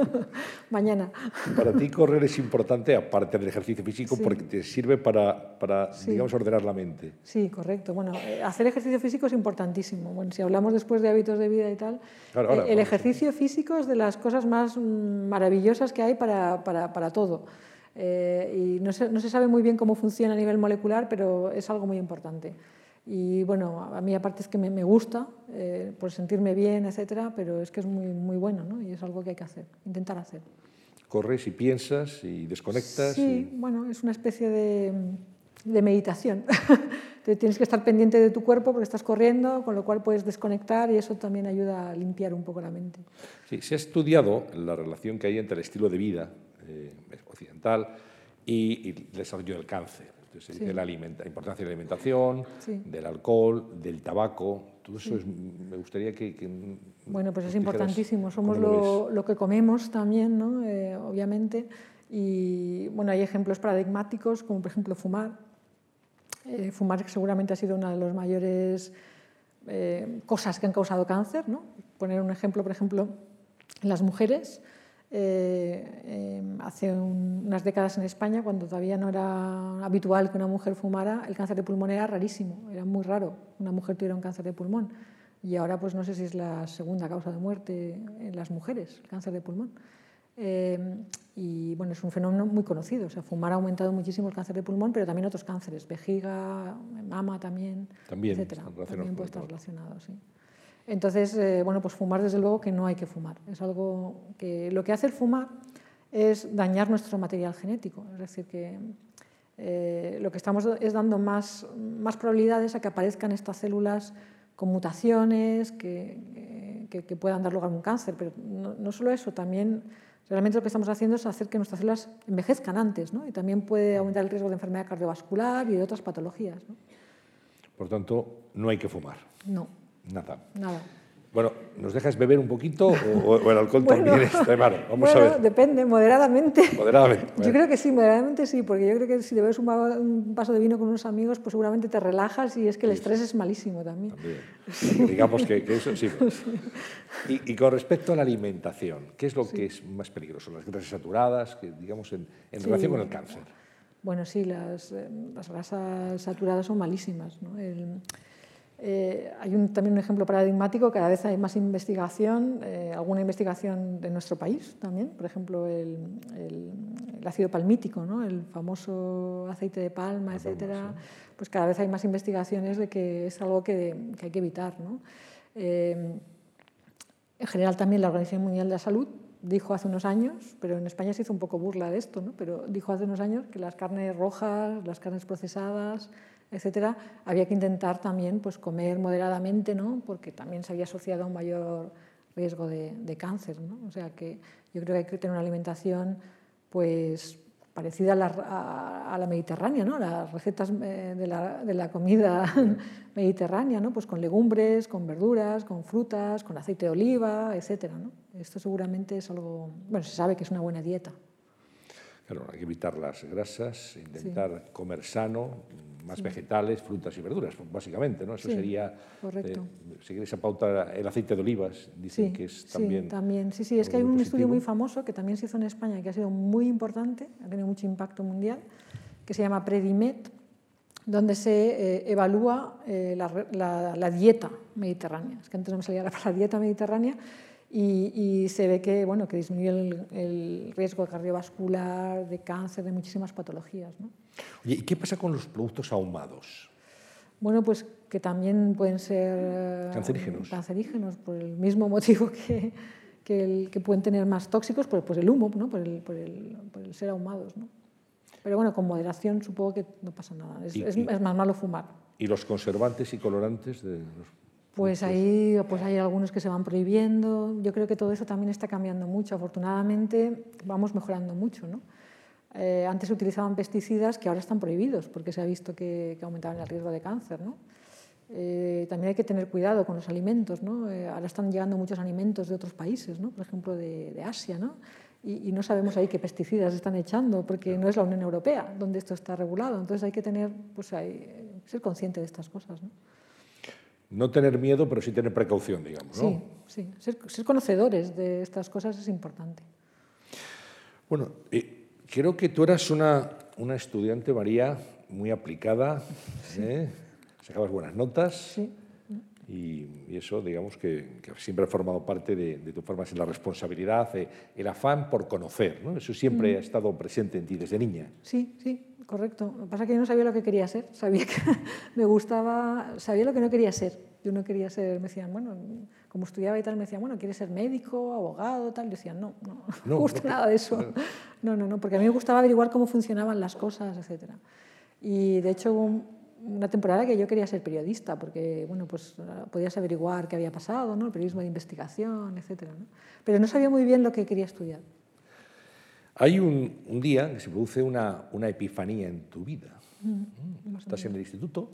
[SPEAKER 2] mañana.
[SPEAKER 1] Para ti correr es importante, aparte del ejercicio físico, porque te sirve para, para digamos, ordenar la mente.
[SPEAKER 2] Sí, correcto. Bueno, eh, hacer ejercicio físico es importantísimo. Bueno, si hablamos después de hábitos de vida y tal, eh, el ejercicio físico es de las cosas más mm, maravillosas que hay para, para, para todo. Eh, y no se, no se, sabe muy bien cómo funciona a nivel molecular, pero es algo muy importante. Y bueno, a mí aparte es que me, me gusta, eh, por sentirme bien, etcétera, pero es que es muy, muy bueno ¿no? y es algo que hay que hacer, intentar hacer.
[SPEAKER 1] Corres y piensas y desconectas.
[SPEAKER 2] Sí, bueno, es una especie de, de meditación. tienes que estar pendiente de tu cuerpo porque estás corriendo, con lo cual puedes desconectar y eso también ayuda a limpiar un poco la mente.
[SPEAKER 1] Sí, se ha estudiado la relación que hay entre el estilo de vida eh, occidental y, el desarrollo del cáncer. de la, importancia de la alimentación, del alcohol, del tabaco, todo eso me gustaría que,
[SPEAKER 2] Bueno, pues es importantísimo, somos lo, lo, que comemos también, ¿no? Eh, obviamente, y bueno, hay ejemplos paradigmáticos, como por ejemplo fumar. Eh, fumar seguramente ha sido una de las mayores cosas que han causado cáncer, ¿no? Poner un ejemplo, por ejemplo, las mujeres, eh, em, hace unas décadas en España, cuando todavía no era habitual que una mujer fumara, el cáncer de pulmón era rarísimo, era muy raro una mujer tuviera un cáncer de pulmón. Y ahora pues no sé si es la segunda causa de muerte en las mujeres, el cáncer de pulmón. Em, y bueno, es un fenómeno muy conocido. O sea, fumar ha aumentado muchísimo el cáncer de pulmón, pero también otros cánceres, vejiga, mama también,
[SPEAKER 1] también
[SPEAKER 2] etcétera. También puede estar relacionado, sí. Entonces, eh, bueno, pues fumar desde luego que no hay que fumar. Es algo que lo que hace el fumar es dañar nuestro material genético. Es decir, que eh, lo que estamos es dando más, más, probabilidades a que aparezcan estas células con mutaciones que, que, puedan dar lugar a un cáncer. Pero no, solo eso, también realmente lo que estamos haciendo es hacer que nuestras células envejezcan antes ¿no? y también puede aumentar el riesgo de enfermedad cardiovascular y de otras patologías. ¿no?
[SPEAKER 1] Por tanto, no hay que fumar.
[SPEAKER 2] No.
[SPEAKER 1] Nada.
[SPEAKER 2] Nada.
[SPEAKER 1] Bueno, ¿nos dejas beber un poquito o, el alcohol también es malo?
[SPEAKER 2] Vamos a ver. depende, moderadamente.
[SPEAKER 1] Moderadamente.
[SPEAKER 2] Yo creo que sí, moderadamente sí, porque yo creo que si bebes un, un, vaso de vino con unos amigos, pues seguramente te relajas y es que el estrés es malísimo también.
[SPEAKER 1] Digamos que, eso sí. Y, con respecto a la alimentación, ¿qué es lo que es más peligroso? ¿Las grasas saturadas, que, digamos, en, relación con el cáncer?
[SPEAKER 2] Bueno, sí, las, eh, las grasas saturadas son malísimas. ¿no? El, eh, hay un, también un ejemplo paradigmático, cada vez hay más investigación, eh, alguna investigación de nuestro país también, por ejemplo el, ácido palmítico, ¿no? el famoso aceite de palma, etcétera, pues cada vez hay más investigaciones de que es algo que, hay que evitar. ¿no? Eh, en general también la Organización Mundial de la Salud dijo hace unos años, pero en España se hizo un poco burla de esto, ¿no? pero dijo hace unos años que las carnes rojas, las carnes procesadas, etcétera, había que intentar también pues, comer moderadamente, ¿no? porque también se había asociado a un mayor riesgo de, cáncer. ¿no? O sea que yo creo que hay que tener una alimentación pues, parecida a la, a, la mediterránea, ¿no? las recetas eh, de la, de la, comida mediterránea, ¿no? pues con legumbres, con verduras, con frutas, con aceite de oliva, etcétera. ¿no? Esto seguramente es algo, bueno, se sabe que es una buena dieta.
[SPEAKER 1] Claro, hay que evitar las grasas, intentar comer sano, más vegetales, frutas y verduras, básicamente, ¿no? Eso sería
[SPEAKER 2] correcto.
[SPEAKER 1] Eh, seguir esa pauta, el aceite de olivas, dicen que es también.
[SPEAKER 2] Sí, también. Sí, sí, es que hay un estudio muy famoso que también se hizo en España que ha sido muy importante, ha tenido mucho impacto mundial, que se llama Predimet, donde se eh, evalúa eh, la, la, dieta mediterránea. Es que antes no me salía la palabra dieta mediterránea, y, se ve que, bueno, que disminuye el, el, riesgo cardiovascular, de cáncer, de muchísimas patologías. ¿no?
[SPEAKER 1] ¿y qué pasa con los productos ahumados?
[SPEAKER 2] Bueno, pues que también pueden ser
[SPEAKER 1] cancerígenos,
[SPEAKER 2] cancerígenos por el mismo motivo que, que, el, que pueden tener más tóxicos, por, pues el humo, ¿no? por, el, por, el, por el ser ahumados. ¿no? Pero bueno, con moderación supongo que no pasa nada. Es, es, es más malo fumar.
[SPEAKER 1] ¿Y los conservantes y colorantes de los
[SPEAKER 2] pues ahí pues hay algunos que se van prohibiendo. Yo creo que todo eso también está cambiando mucho. Afortunadamente vamos mejorando mucho. ¿no? Eh, antes se utilizaban pesticidas que ahora están prohibidos porque se ha visto que, aumentaban el riesgo de cáncer. ¿no? Eh, también hay que tener cuidado con los alimentos. ¿no? Eh, ahora están llegando muchos alimentos de otros países, ¿no? por ejemplo de, Asia, ¿no? Y, no sabemos ahí qué pesticidas están echando porque no es la Unión Europea donde esto está regulado. Entonces hay que tener, pues, hay, ser consciente de estas cosas. ¿no?
[SPEAKER 1] No tener miedo, pero sí tener precaución, digamos.
[SPEAKER 2] ¿no? Sí, sí. Ser, conocedores de estas cosas es importante.
[SPEAKER 1] Bueno, eh, creo que tú eras una, una estudiante, María, muy aplicada, ¿eh? sacabas buenas notas.
[SPEAKER 2] Sí.
[SPEAKER 1] Y, eso, digamos, que, siempre ha formado parte de, tu forma, en la responsabilidad, eh, el afán por conocer, ¿no? Eso siempre mm. ha estado presente en ti desde niña.
[SPEAKER 2] Sí, sí, correcto. Lo que pasa es que yo no sabía lo que quería ser, sabía que me gustaba, sabía lo que no quería ser. Yo no quería ser, me decían, bueno, como estudiaba y tal, me decían, bueno, ¿quieres ser médico, abogado, tal? Yo decía, no, no, no me gusta nada de eso. No, no, no, porque a mí me gustaba averiguar cómo funcionaban las cosas, etc. Y de hecho, una temporada que yo quería ser periodista, porque, bueno, pues podías averiguar qué había pasado, ¿no? El periodismo de investigación, etc. Pero no sabía muy bien lo que quería estudiar.
[SPEAKER 1] Hay un, día que se produce una, una epifanía en tu vida. Mm, Estás en el instituto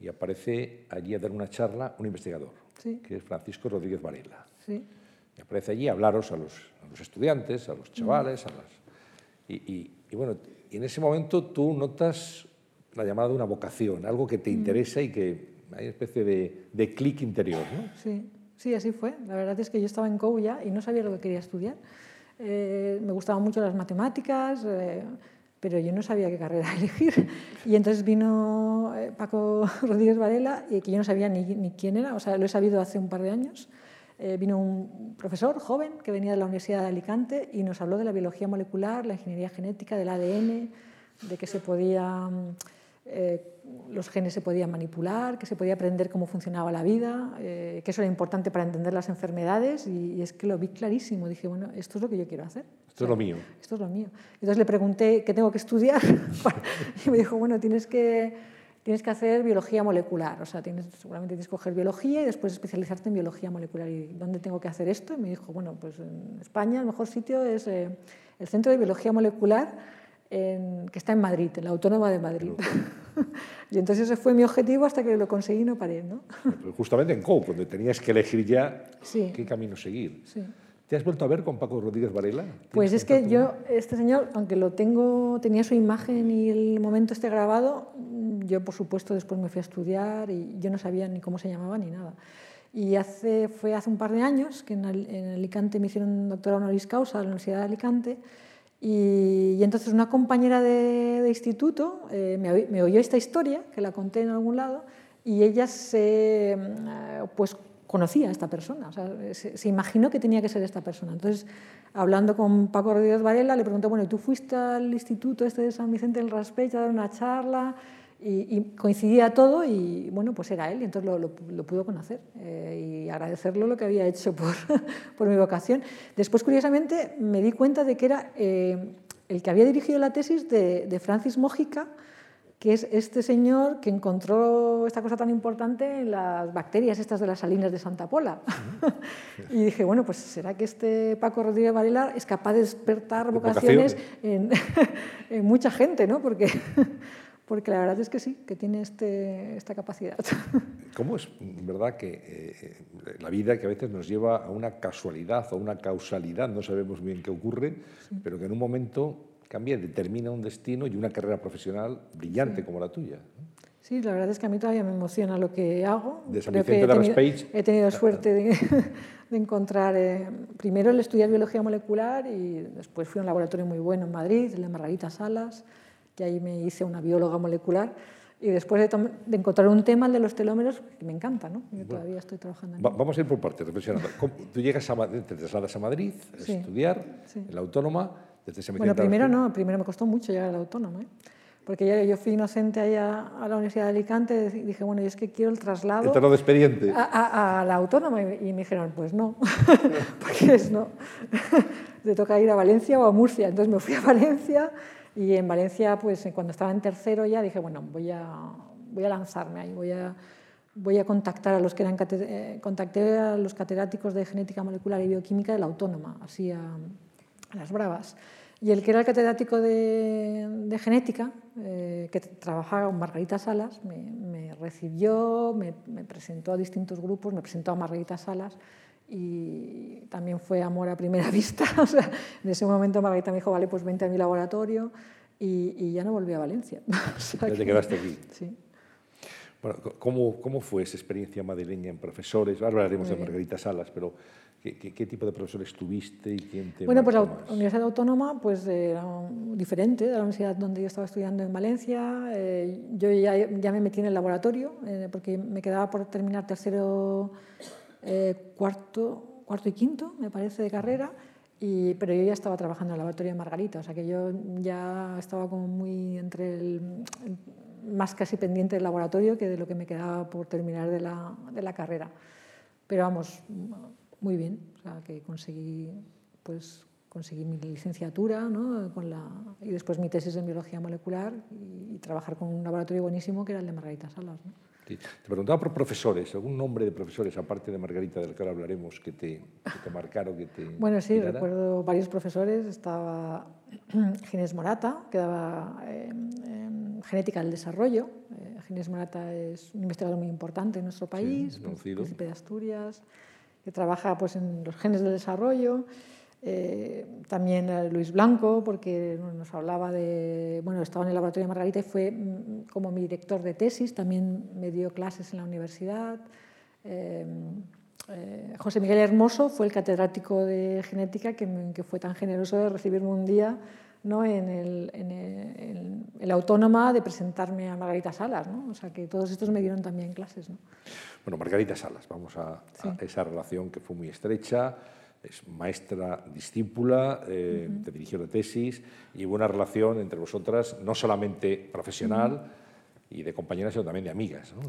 [SPEAKER 1] y aparece allí a dar una charla un investigador, que es Francisco Rodríguez Varela. Y aparece allí a hablaros a los, a los estudiantes, a los chavales, a las... Y, y, bueno, y en ese momento tú notas la llamada de una vocación, algo que te interesa y que hay una especie de, de clic interior. ¿no?
[SPEAKER 2] Sí, sí, así fue. La verdad es que yo estaba en COU ya y no sabía lo que quería estudiar. Eh, me gustaban mucho las matemáticas, eh, pero yo no sabía qué carrera elegir. Y entonces vino eh, Paco Rodríguez Varela, y que yo no sabía ni, quién era, o sea, lo he sabido hace un par de años. vino un profesor joven que venía de la Universidad de Alicante y nos habló de la biología molecular, la ingeniería genética, del ADN, de que se podía eh, los genes se podían manipular, que se podía aprender cómo funcionaba la vida, eh, que eso era importante para entender las enfermedades y, es que lo vi clarísimo. Dije, bueno, esto es lo que yo quiero hacer.
[SPEAKER 1] Esto es lo mío.
[SPEAKER 2] Esto es lo mío. Entonces le pregunté qué tengo que estudiar y me dijo, bueno, tienes que, tienes que hacer biología molecular. O sea, tienes, seguramente tienes que coger biología y después especializarte en biología molecular. ¿Y dónde tengo que hacer esto? Y me dijo, bueno, pues en España el mejor sitio es eh, el Centro de Biología Molecular que está en Madrid, en la Autónoma de Madrid. y entonces ese fue mi objetivo hasta que lo conseguí y no paré. ¿no?
[SPEAKER 1] Justamente en COU, donde tenías que elegir ya qué camino seguir.
[SPEAKER 2] Sí.
[SPEAKER 1] ¿Te has vuelto a ver con Paco Rodríguez Varela?
[SPEAKER 2] Pues es que yo, este señor, aunque lo tengo, tenía su imagen y el momento esté grabado, yo por supuesto después me fui a estudiar y yo no sabía ni cómo se llamaba ni nada. Y hace, fue hace un par de años que en, Alicante me hicieron un doctorado honoris causa a la Universidad de Alicante y, entonces una compañera de, instituto eh, me, me, oyó esta historia, que la conté en algún lado, y ella se, mm, pues conocía a esta persona, o sea, se, imaginó que tenía que ser esta persona. Entonces, hablando con Paco Rodríguez Varela, le preguntó, bueno, ¿tú fuiste al instituto este de San Vicente del Raspeig a dar una charla? Y, coincidía todo y, bueno, pues era él y entonces lo, lo, pudo conocer eh, y agradecerlo lo que había hecho por, por, mi vocación. Después, curiosamente, me di cuenta de que era eh, el que había dirigido la tesis de, de Francis Mójica, que es este señor que encontró esta cosa tan importante en las bacterias estas de las salinas de Santa Pola. y dije, bueno, pues será que este Paco Rodríguez Varela es capaz de despertar vocaciones en, en, mucha gente, ¿no? Porque, porque la verdad es que sí, que tiene este, esta capacidad.
[SPEAKER 1] ¿Cómo es verdad que eh, la vida que a veces nos lleva a una casualidad o una causalidad, no sabemos bien qué ocurre, pero que en un momento cambia, determina un destino y una carrera profesional brillante como la tuya.
[SPEAKER 2] Sí, la verdad es que a mí todavía me emociona lo que hago.
[SPEAKER 1] De San Vicente de
[SPEAKER 2] Page. He tenido suerte de, de encontrar eh, primero el estudiar biología molecular y después fui a un laboratorio muy bueno en Madrid, el de Margarita Salas, que ahí me hice una bióloga molecular. Y después de, de, encontrar un tema, el de los telómeros, que me encanta, ¿no? Yo todavía estoy trabajando en
[SPEAKER 1] Vamos a ir por partes, reflexionando. Tú llegas a, te trasladas a Madrid a estudiar en la Autónoma,
[SPEAKER 2] bueno, primero no, primero me costó mucho llegar al autónomo, ¿eh? porque ya yo fui inocente allá a la Universidad de Alicante y dije, bueno, yo es que quiero el traslado...
[SPEAKER 1] El de expediente.
[SPEAKER 2] A, la autónoma y, me dijeron, pues no, porque es no. Te toca ir a Valencia o a Murcia. Entonces me fui a Valencia y en Valencia, pues cuando estaba en tercero ya dije, bueno, voy a, voy a lanzarme ahí, voy a, voy a contactar a los que eran eh, contacté a los catedráticos de genética molecular y bioquímica de la autónoma, así a las bravas. Y el que era el catedrático de, genética, eh, que trabajaba con Margarita Salas, me, recibió, me, presentó a distintos grupos, me presentó a Margarita Salas y también fue amor a primera vista. en ese momento Margarita me dijo, vale, pues vente a mi laboratorio y, ya no volví a Valencia.
[SPEAKER 1] ya te quedaste aquí.
[SPEAKER 2] Sí.
[SPEAKER 1] Bueno, ¿cómo, ¿cómo, fue esa experiencia madrileña en profesores? Ahora hablaremos de Margarita Salas, pero ¿qué, tipo de profesores tuviste y quién te
[SPEAKER 2] Bueno, pues la Universidad Autónoma pues, era diferente de la universidad donde yo estaba estudiando en Valencia. Eh, yo ya, ya, me metí en el laboratorio eh, porque me quedaba por terminar tercero, eh, cuarto, cuarto y quinto, me parece, de carrera. Y, pero yo ya estaba trabajando en el laboratorio de Margarita, o sea que yo ya estaba como muy entre el, más casi pendiente del laboratorio que de lo que me quedaba por terminar de la, de la carrera. Pero vamos, muy bien, o sea, que conseguí, pues, conseguí mi licenciatura ¿no? con la, y después mi tesis en biología molecular y, trabajar con un laboratorio buenísimo que era el de Margarita Salas. ¿no?
[SPEAKER 1] Te preguntaba por profesores, algún nombre de profesores, aparte de Margarita, del que ahora hablaremos, que te, que te marcaron, que te...
[SPEAKER 2] Bueno, sí, recuerdo varios profesores. Estaba Ginés Morata, que daba eh, genética del desarrollo. Eh, Ginés Morata es un investigador muy importante en nuestro país, sí, príncipe de Asturias, que trabaja pues, en los genes del desarrollo. Eh, también Luis Blanco, porque nos hablaba de, bueno, estaba en el laboratorio de Margarita y fue mm, como mi director de tesis, también me dio clases en la universidad. Eh, José Miguel Hermoso fue el catedrático de genética que, que, fue tan generoso de recibirme un día ¿no? en, el, en, el, Autónoma de presentarme a Margarita Salas. ¿no? O sea que todos estos me dieron también clases. ¿no?
[SPEAKER 1] Bueno, Margarita Salas, vamos a, esa relación que fue muy estrecha, es maestra discípula, eh, te dirigió la tesis y hubo una relación entre vosotras no solamente profesional y de compañeras, sino también de amigas. ¿no?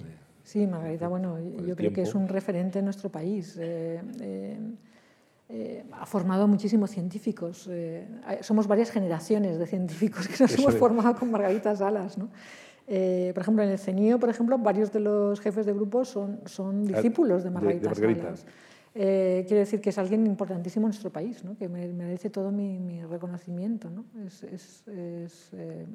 [SPEAKER 2] sí, Margarita, bueno, yo creo que es un referente en nuestro país. Eh, eh, eh, ha formado muchísimos científicos. Eh, somos varias generaciones de científicos que nos hemos formado con Margarita Salas. ¿no? Eh, por ejemplo, en el CENIO, por ejemplo, varios de los jefes de grupo son, son ah, discípulos de Margarita, Salas. Eh, quiero decir que es alguien importantísimo en nuestro país, ¿no? que merece todo mi, reconocimiento. ¿no? Es, eh,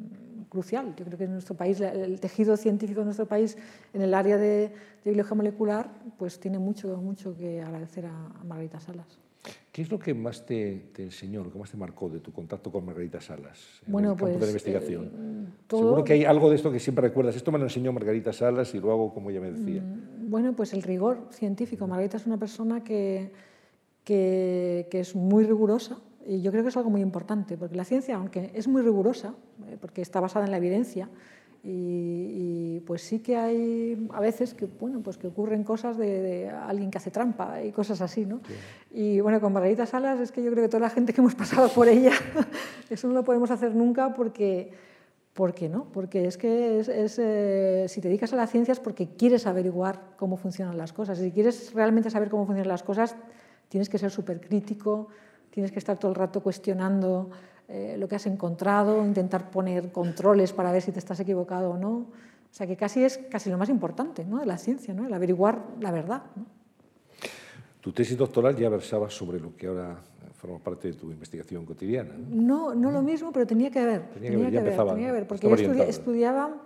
[SPEAKER 2] crucial. Yo creo que en nuestro país, el tejido científico de nuestro país en el área de, de biología molecular pues tiene mucho, mucho que agradecer a, a Margarita Salas.
[SPEAKER 1] ¿Qué es lo que más te, enseñó, lo que más te marcó de tu contacto con Margarita Salas en
[SPEAKER 2] bueno,
[SPEAKER 1] el campo de la
[SPEAKER 2] pues,
[SPEAKER 1] investigación?
[SPEAKER 2] Eh,
[SPEAKER 1] Seguro que hay algo de esto que siempre recuerdas. Esto me lo enseñó Margarita Salas y lo hago como ella me decía.
[SPEAKER 2] Mm, bueno, pues el rigor científico. Margarita es una persona que, que, que es muy rigurosa y yo creo que es algo muy importante, porque la ciencia, aunque es muy rigurosa, eh, porque está basada en la evidencia, y, pues sí que hay a veces que, bueno, pues que ocurren cosas de, alguien que hace trampa y cosas así. ¿no? Y bueno, con Margarita Salas es que yo creo que toda la gente que hemos pasado por ella, eso no lo podemos hacer nunca porque, porque no, porque es que es, eh, si te dedicas a la ciencia es porque quieres averiguar cómo funcionan las cosas. Si quieres realmente saber cómo funcionan las cosas, tienes que ser súper crítico, tienes que estar todo el rato cuestionando eh, lo que has encontrado, intentar poner controles para ver si te estás equivocado o no. O sea que casi es casi lo más importante ¿no? de la ciencia, ¿no? el averiguar la verdad.
[SPEAKER 1] Tu tesis doctoral ya versaba sobre lo que ahora forma parte de tu investigación cotidiana.
[SPEAKER 2] No, no, lo mismo, pero tenía que ver. Tenía, que, ver, tenía que ver, porque yo estudiaba,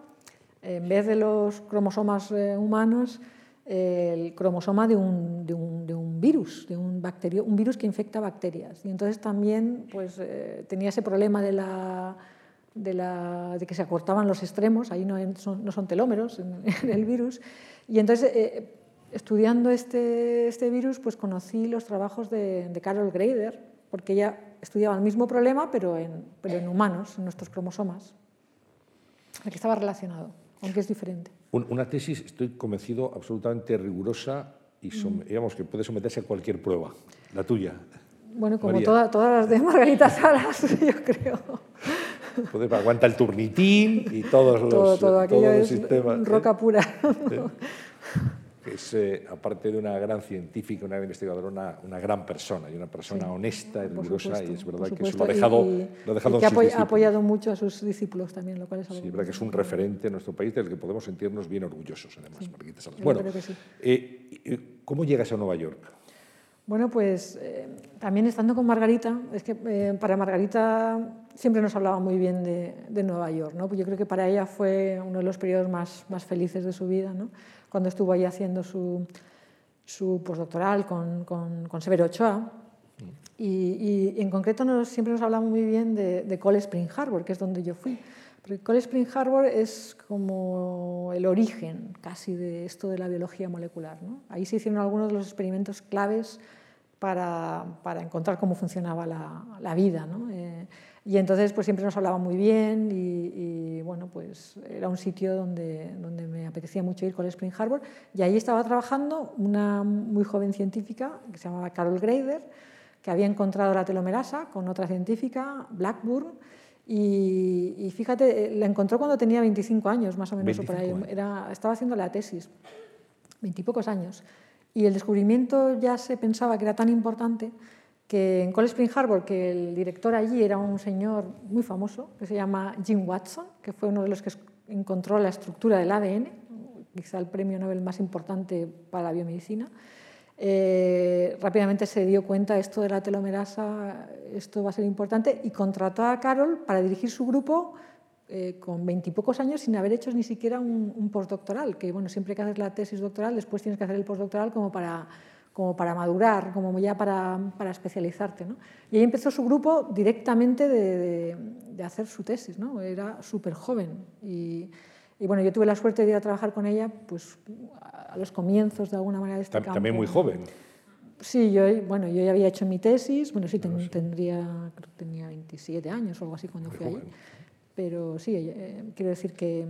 [SPEAKER 2] en vez de los cromosomas eh, humanos, el cromosoma de un, de un, de un virus, de un, bacterio, un virus que infecta bacterias. Y entonces también pues, eh, tenía ese problema de, la, de, la, de, que se acortaban los extremos, ahí no son, no son telómeros en, el virus. Y entonces, eh, estudiando este, este, virus, pues conocí los trabajos de, Carol Greider, porque ella estudiaba el mismo problema, pero en, pero en humanos, en nuestros cromosomas. Aquí estaba relacionado, aunque es diferente.
[SPEAKER 1] Una tesis, estoy convencido, absolutamente rigurosa y mm. digamos que puede someterse a cualquier prueba. La tuya.
[SPEAKER 2] Bueno, como todas las de Margarita Salas, yo creo.
[SPEAKER 1] aguanta el turnitín y todos los,
[SPEAKER 2] todo, todo aquello
[SPEAKER 1] es
[SPEAKER 2] sistemas. Roca pura
[SPEAKER 1] es, eh, aparte de una gran científica, una gran investigadora, una, una gran persona y una persona honesta y rigurosa, y es verdad que eso lo ha dejado, lo ha dejado
[SPEAKER 2] y que ha apoyado mucho a sus discípulos también, lo cual es algo
[SPEAKER 1] Sí, es verdad que es un referente en nuestro país del que podemos sentirnos bien orgullosos, además, Margarita Salas. Bueno, eh, ¿cómo llegas a Nueva York?
[SPEAKER 2] Bueno, pues eh, también estando con Margarita, es que para Margarita siempre nos hablaba muy bien de, de Nueva York, ¿no? Pues yo creo que para ella fue uno de los periodos más, más felices de su vida, ¿no? Cuando estuvo ahí haciendo su, su postdoctoral con, con, Severo Ochoa. Y, en concreto nos, siempre nos hablamos muy bien de, de Cold Spring Harbor, que es donde yo fui. Porque Cold Spring Harbor es como el origen casi de esto de la biología molecular. Ahí se hicieron algunos de los experimentos claves para, para encontrar cómo funcionaba la, la vida. ¿no? Eh, y entonces pues siempre nos hablaba muy bien y, bueno, pues era un sitio donde, donde me apetecía mucho ir con el Spring Harbor. Y ahí estaba trabajando una muy joven científica que se llamaba Carol Greider, que había encontrado la telomerasa con otra científica, Blackburn, y, fíjate, la encontró cuando tenía 25 años, más o menos, por ahí. Era, estaba haciendo la tesis, veintipocos años. Y el descubrimiento ya se pensaba que era tan importante que en Cold Spring Harbor, que el director allí era un señor muy famoso, que se llama Jim Watson, que fue uno de los que encontró la estructura del ADN, quizá el premio Nobel más importante para la biomedicina, eh, rápidamente se dio cuenta esto de la telomerasa, esto va a ser importante, y contrató a Carol para dirigir su grupo eh, con veintipocos años sin haber hecho ni siquiera un, un, postdoctoral, que bueno, siempre que haces la tesis doctoral, después tienes que hacer el postdoctoral como para como para madurar, como ya para, para especializarte. ¿no? Y ahí empezó su grupo directamente de, de, hacer su tesis, ¿no? era súper joven. Y, y, bueno, yo tuve la suerte de ir a trabajar con ella pues, a los comienzos de alguna manera de este
[SPEAKER 1] También campo. muy joven.
[SPEAKER 2] Sí, yo, bueno, yo ya había hecho mi tesis, bueno, sí, tendría, creo que tenía 27 años o algo así cuando fui ahí. Pero sí, eh, quiero decir que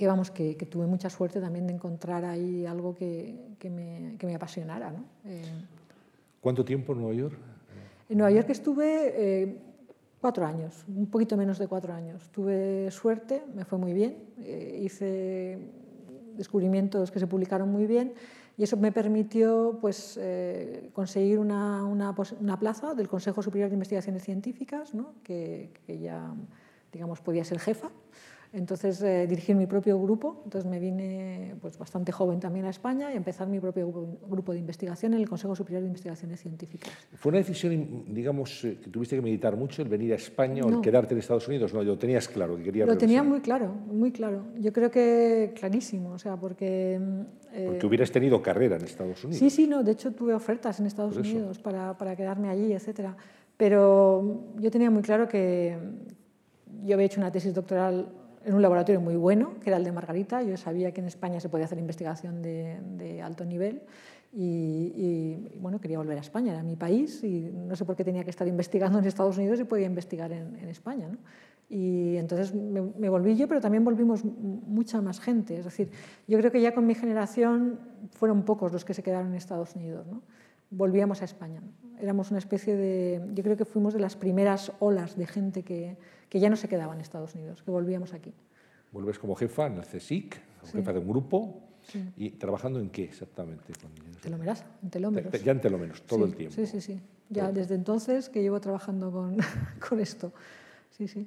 [SPEAKER 2] que vamos, que, tuve mucha suerte también de encontrar ahí algo que, que, me, que me, apasionara. ¿no? Eh,
[SPEAKER 1] ¿Cuánto tiempo en Nueva York?
[SPEAKER 2] En Nueva York estuve eh, cuatro años, un poquito menos de cuatro años. Tuve suerte, me fue muy bien, eh, hice descubrimientos que se publicaron muy bien y eso me permitió pues, conseguir una, una, una, plaza del Consejo Superior de Investigaciones Científicas, ¿no? que, que ya digamos, podía ser jefa. Entonces eh, dirigir mi propio grupo. Entonces me vine pues, bastante joven también a España y empezar mi propio grupo, de investigación en el Consejo Superior de Investigaciones Científicas.
[SPEAKER 1] ¿Fue una decisión, digamos, eh, que tuviste que meditar mucho el venir a España o el quedarte en Estados Unidos? No, lo tenías claro, que querías
[SPEAKER 2] Lo tenía muy claro, muy claro. Yo creo que clarísimo, o sea, porque...
[SPEAKER 1] Eh, porque hubieras tenido carrera en Estados Unidos.
[SPEAKER 2] Sí, sí, no, de hecho tuve ofertas en Estados Unidos para, para quedarme allí, etcétera. Pero yo tenía muy claro que yo había hecho una tesis doctoral en un laboratorio muy bueno, que era el de Margarita. Yo sabía que en España se podía hacer investigación de, alto nivel y, bueno, quería volver a España, era mi país y no sé por qué tenía que estar investigando en Estados Unidos y podía investigar en, España. ¿no? Y entonces me, volví yo, pero también volvimos mucha más gente. Es decir, yo creo que ya con mi generación fueron pocos los que se quedaron en Estados Unidos. ¿no? Volvíamos a España. Éramos una especie de, yo creo que fuimos de las primeras olas de gente que, que ya no se quedaba en Estados Unidos, que volvíamos aquí.
[SPEAKER 1] Vuelves como jefa en el CSIC, jefa de un grupo, y trabajando en qué exactamente?
[SPEAKER 2] Telomerasa, en telómeros.
[SPEAKER 1] Ya en telómeros, todo el tiempo.
[SPEAKER 2] Sí, sí, sí. Ya desde entonces que llevo trabajando con, con esto. Sí, sí.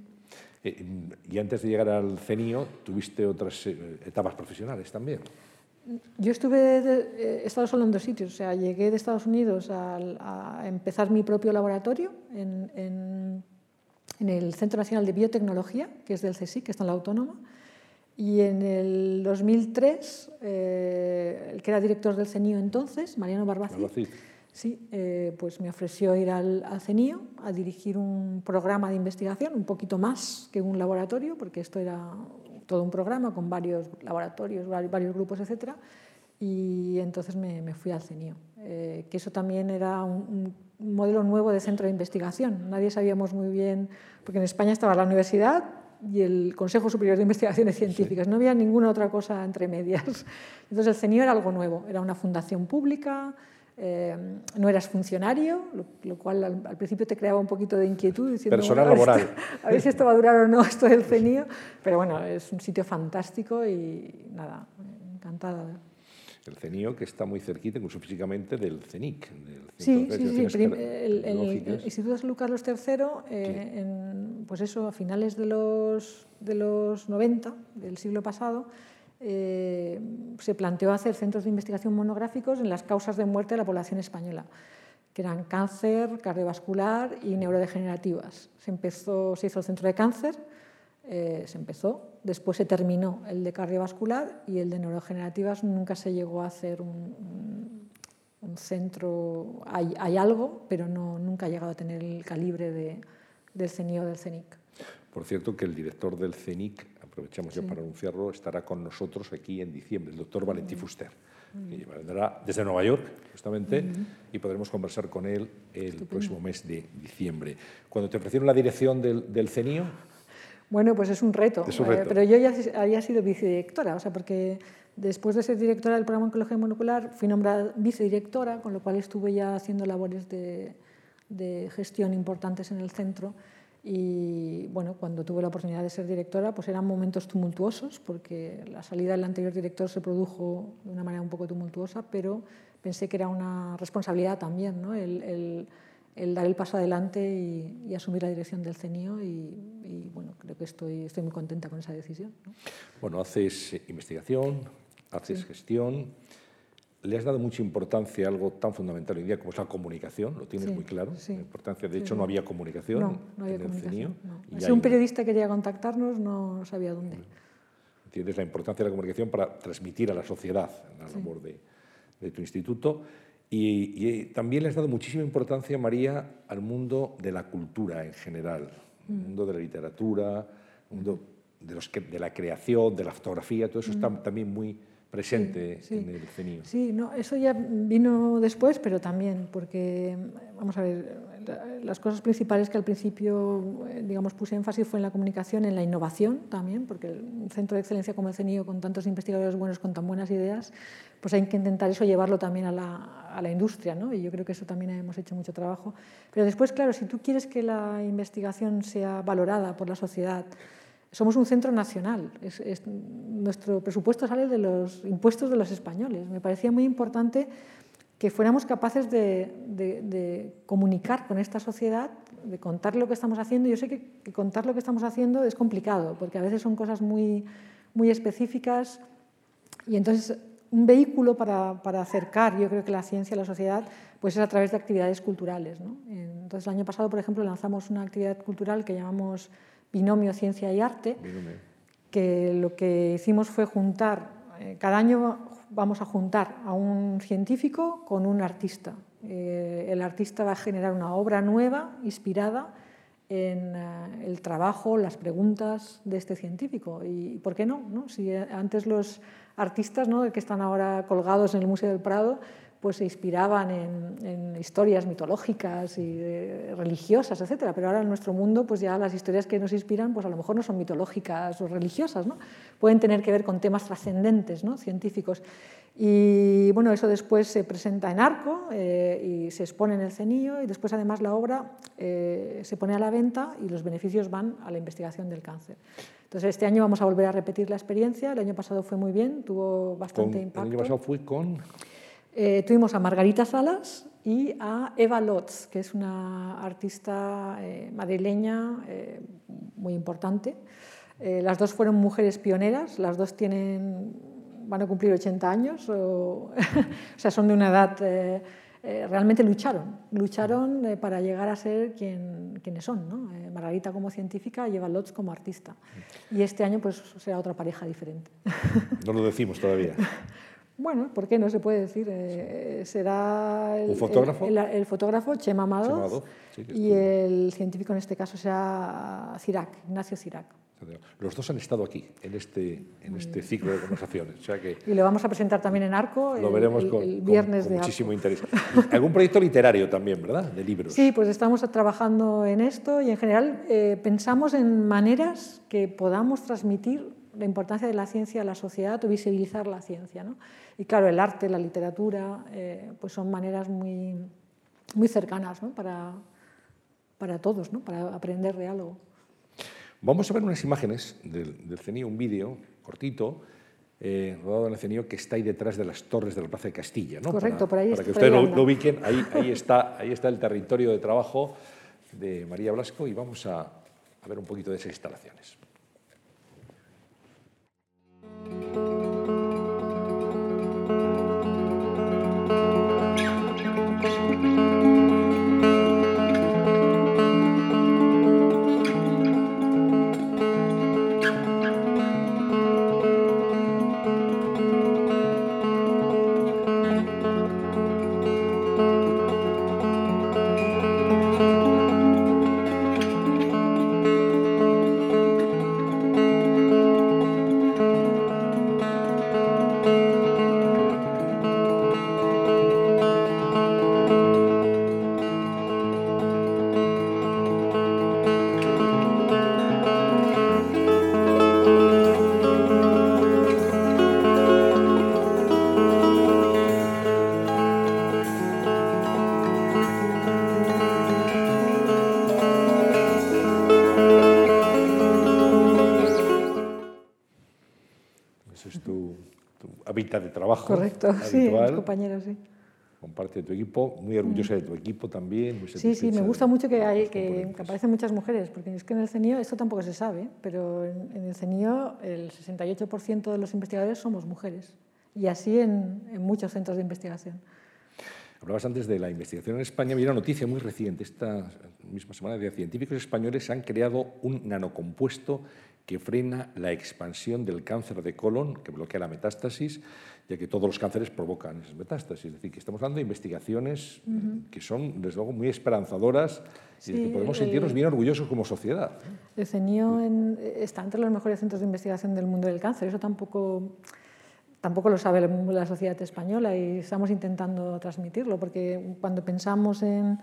[SPEAKER 1] Eh, y antes de llegar al CENIO, tuviste otras eh, etapas profesionales también.
[SPEAKER 2] Yo estuve, eh, he estado solo en dos sitios, o sea, llegué de Estados Unidos a, a empezar mi propio laboratorio en, en en el Centro Nacional de Biotecnología, que es del CSIC, que está en la Autónoma, y en el 2003, eh, el que era director del CENIO entonces, Mariano Barbacid, sí, eh, pues me ofreció ir al, CENIO a dirigir un programa de investigación, un poquito más que un laboratorio, porque esto era todo un programa con varios laboratorios, varios grupos, etc. Y entonces me, fui al CENIO, eh, que eso también era un un modelo nuevo de centro de investigación. Nadie sabíamos muy bien, porque en España estaba la universidad y el Consejo Superior de Investigaciones Científicas, no había ninguna otra cosa entre medias. Entonces el CENIO era algo nuevo, era una fundación pública, eh, no eras funcionario, lo, cual al, principio te creaba un poquito de inquietud.
[SPEAKER 1] Diciendo, Personal laboral.
[SPEAKER 2] a ver si esto va a durar o no, esto del CENIO, pero bueno, es un sitio fantástico y nada, encantada
[SPEAKER 1] el CENIO, que está muy cerquita, incluso físicamente, del CENIC. Del
[SPEAKER 2] sí, sí, sí. El, Instituto de Salud Carlos III, eh, en, pues eso, a finales de los, de los 90 del siglo pasado, eh, se planteó hacer centros de investigación monográficos en las causas de muerte de la población española, que eran cáncer, cardiovascular y neurodegenerativas. Se, empezó, se hizo el centro de cáncer, eh, se empezó, después se terminó el de cardiovascular y el de neurogenerativas nunca se llegó a hacer un, centro, hay, algo, pero no, nunca ha llegado a tener el calibre de, del CENI o del CENIC.
[SPEAKER 1] Por cierto que el director del CENIC, aprovechamos ya para anunciarlo, estará con nosotros aquí en diciembre, el doctor Valentí Fuster, que vendrá desde Nueva York, justamente, y podremos conversar con él el próximo mes de diciembre. Cuando te ofrecieron la dirección del, del CENIO,
[SPEAKER 2] bueno, pues es un reto. Eh, pero yo ya había sido vicedirectora, o sea, porque después de ser directora del programa Oncología Monocular fui nombrada vicedirectora, con lo cual estuve ya haciendo labores de, gestión importantes en el centro. Y bueno, cuando tuve la oportunidad de ser directora, pues eran momentos tumultuosos, porque la salida del anterior director se produjo de una manera un poco tumultuosa, pero pensé que era una responsabilidad también, ¿no? el el dar el paso adelante y, asumir la dirección del CENIO y, bueno, creo que estoy, estoy muy contenta con esa decisión.
[SPEAKER 1] Bueno, haces investigación, haces gestión, le has dado mucha importancia a algo tan fundamental hoy día como es la comunicación, lo tienes muy claro, la importancia, de hecho no había comunicación
[SPEAKER 2] no, no había en el CENIO. Si un periodista quería contactarnos no sabía dónde.
[SPEAKER 1] Entiendes la importancia de la comunicación para transmitir a la sociedad la labor de, de tu instituto. Y, también le has dado muchísima importancia, María, al mundo de la cultura en general, al mm. mundo de la literatura, al mundo de, los de la creación, de la fotografía, todo eso está mm. también muy presente en el CENIO.
[SPEAKER 2] Sí, no, eso ya vino después, pero también, porque, vamos a ver, las cosas principales que al principio, eh, digamos, puse énfasis fue en la comunicación, en la innovación también, porque un centro de excelencia como el CENIO, con tantos investigadores buenos, con tan buenas ideas, pues hay que intentar eso llevarlo también a la, a la industria, ¿no? Y yo creo que eso también hemos hecho mucho trabajo. Pero después, claro, si tú quieres que la investigación sea valorada por la sociedad, somos un centro nacional. nuestro presupuesto sale de los impuestos de los españoles. Me parecía muy importante que fuéramos capaces de, comunicar con esta sociedad, de contar lo que estamos haciendo. Yo sé que, contar lo que estamos haciendo es complicado, porque a veces son cosas muy, muy específicas y entonces un vehículo para, para, acercar, yo creo que la ciencia a la sociedad, pues es a través de actividades culturales. ¿no? Entonces el año pasado, por ejemplo, lanzamos una actividad cultural que llamamos Binomio Ciencia y Arte, que lo que hicimos fue juntar, eh, cada año vamos a juntar a un científico con un artista. Eh, el artista va a generar una obra nueva, inspirada en eh, el trabajo, las preguntas de este científico. ¿Y por qué no? no? Si antes los artistas ¿no? que están ahora colgados en el Museo del Prado pues se inspiraban en, historias mitológicas y eh, religiosas, etcétera. Pero ahora en nuestro mundo, pues ya las historias que nos inspiran, pues a lo mejor no son mitológicas o religiosas, ¿no? Pueden tener que ver con temas trascendentes, ¿no? Científicos. Y bueno, eso después se presenta en Arco eh, y se expone en el CENIO y después además la obra eh, se pone a la venta y los beneficios van a la investigación del cáncer. Entonces este año vamos a volver a repetir la experiencia. El año pasado fue muy bien, tuvo bastante impacto.
[SPEAKER 1] El año pasado fue con
[SPEAKER 2] eh, tuvimos a Margarita Salas y a Eva Lotz, que es una artista eh, madrileña eh, muy importante. las dos fueron mujeres pioneras, las dos tienen, van a cumplir 80 años, o, sea, son de una edad, realmente lucharon, lucharon para llegar a ser quien, quienes son, ¿no? Margarita como científica y Eva Lotz como artista. Y este año pues será otra pareja diferente.
[SPEAKER 1] No lo decimos todavía.
[SPEAKER 2] Bueno, ¿por qué no se puede decir? Eh, será
[SPEAKER 1] el fotógrafo,
[SPEAKER 2] el, fotógrafo Chema Amado, y el científico en este caso será Cirac, Ignacio Cirac.
[SPEAKER 1] Los dos han estado aquí en este, en este ciclo de conversaciones.
[SPEAKER 2] y lo vamos a presentar también en Arco
[SPEAKER 1] lo veremos
[SPEAKER 2] el, viernes
[SPEAKER 1] con, muchísimo interés. ¿Algún proyecto literario también, verdad? De libros.
[SPEAKER 2] Sí, pues estamos trabajando en esto y en general eh, pensamos en maneras que podamos transmitir la importancia de la ciencia a la sociedad o visibilizar la ciencia. ¿no? Y claro, el arte, la literatura, eh, pues son maneras muy, muy cercanas ¿no? para, para todos, ¿no? para aprender de algo.
[SPEAKER 1] Vamos a ver unas imágenes del, del CENIO, un vídeo cortito, eh, rodado en el CENIO, que está ahí detrás de las torres de la Plaza de Castilla. ¿no?
[SPEAKER 2] Correcto, por ahí
[SPEAKER 1] Para que ustedes lo, ubiquen, ahí, ahí, está, ahí está el territorio de trabajo de María Blasco y vamos a, a ver un poquito de esas instalaciones.
[SPEAKER 2] Correcto, sí, mis compañeros, sí.
[SPEAKER 1] Comparte de tu equipo, muy orgullosa de tu equipo también.
[SPEAKER 2] sí, sí, me gusta mucho que, hay, que, aparecen muchas mujeres, porque es que en el CENIO esto tampoco se sabe, pero en, el CENIO el 68% de los investigadores somos mujeres, y así en, en muchos centros de investigación.
[SPEAKER 1] Hablabas antes de la investigación en España. Mira una noticia muy reciente. Esta misma semana de científicos españoles han creado un nanocompuesto que frena la expansión del cáncer de colon, que bloquea la metástasis, ya que todos los cánceres provocan esas metástasis. Es decir, que estamos hablando de investigaciones que son, desde luego, muy esperanzadoras y que podemos sentirnos bien orgullosos como sociedad.
[SPEAKER 2] El CENIO está entre los mejores centros de investigación del mundo del cáncer. Eso tampoco, tampoco lo sabe la sociedad española y estamos intentando transmitirlo, porque cuando pensamos en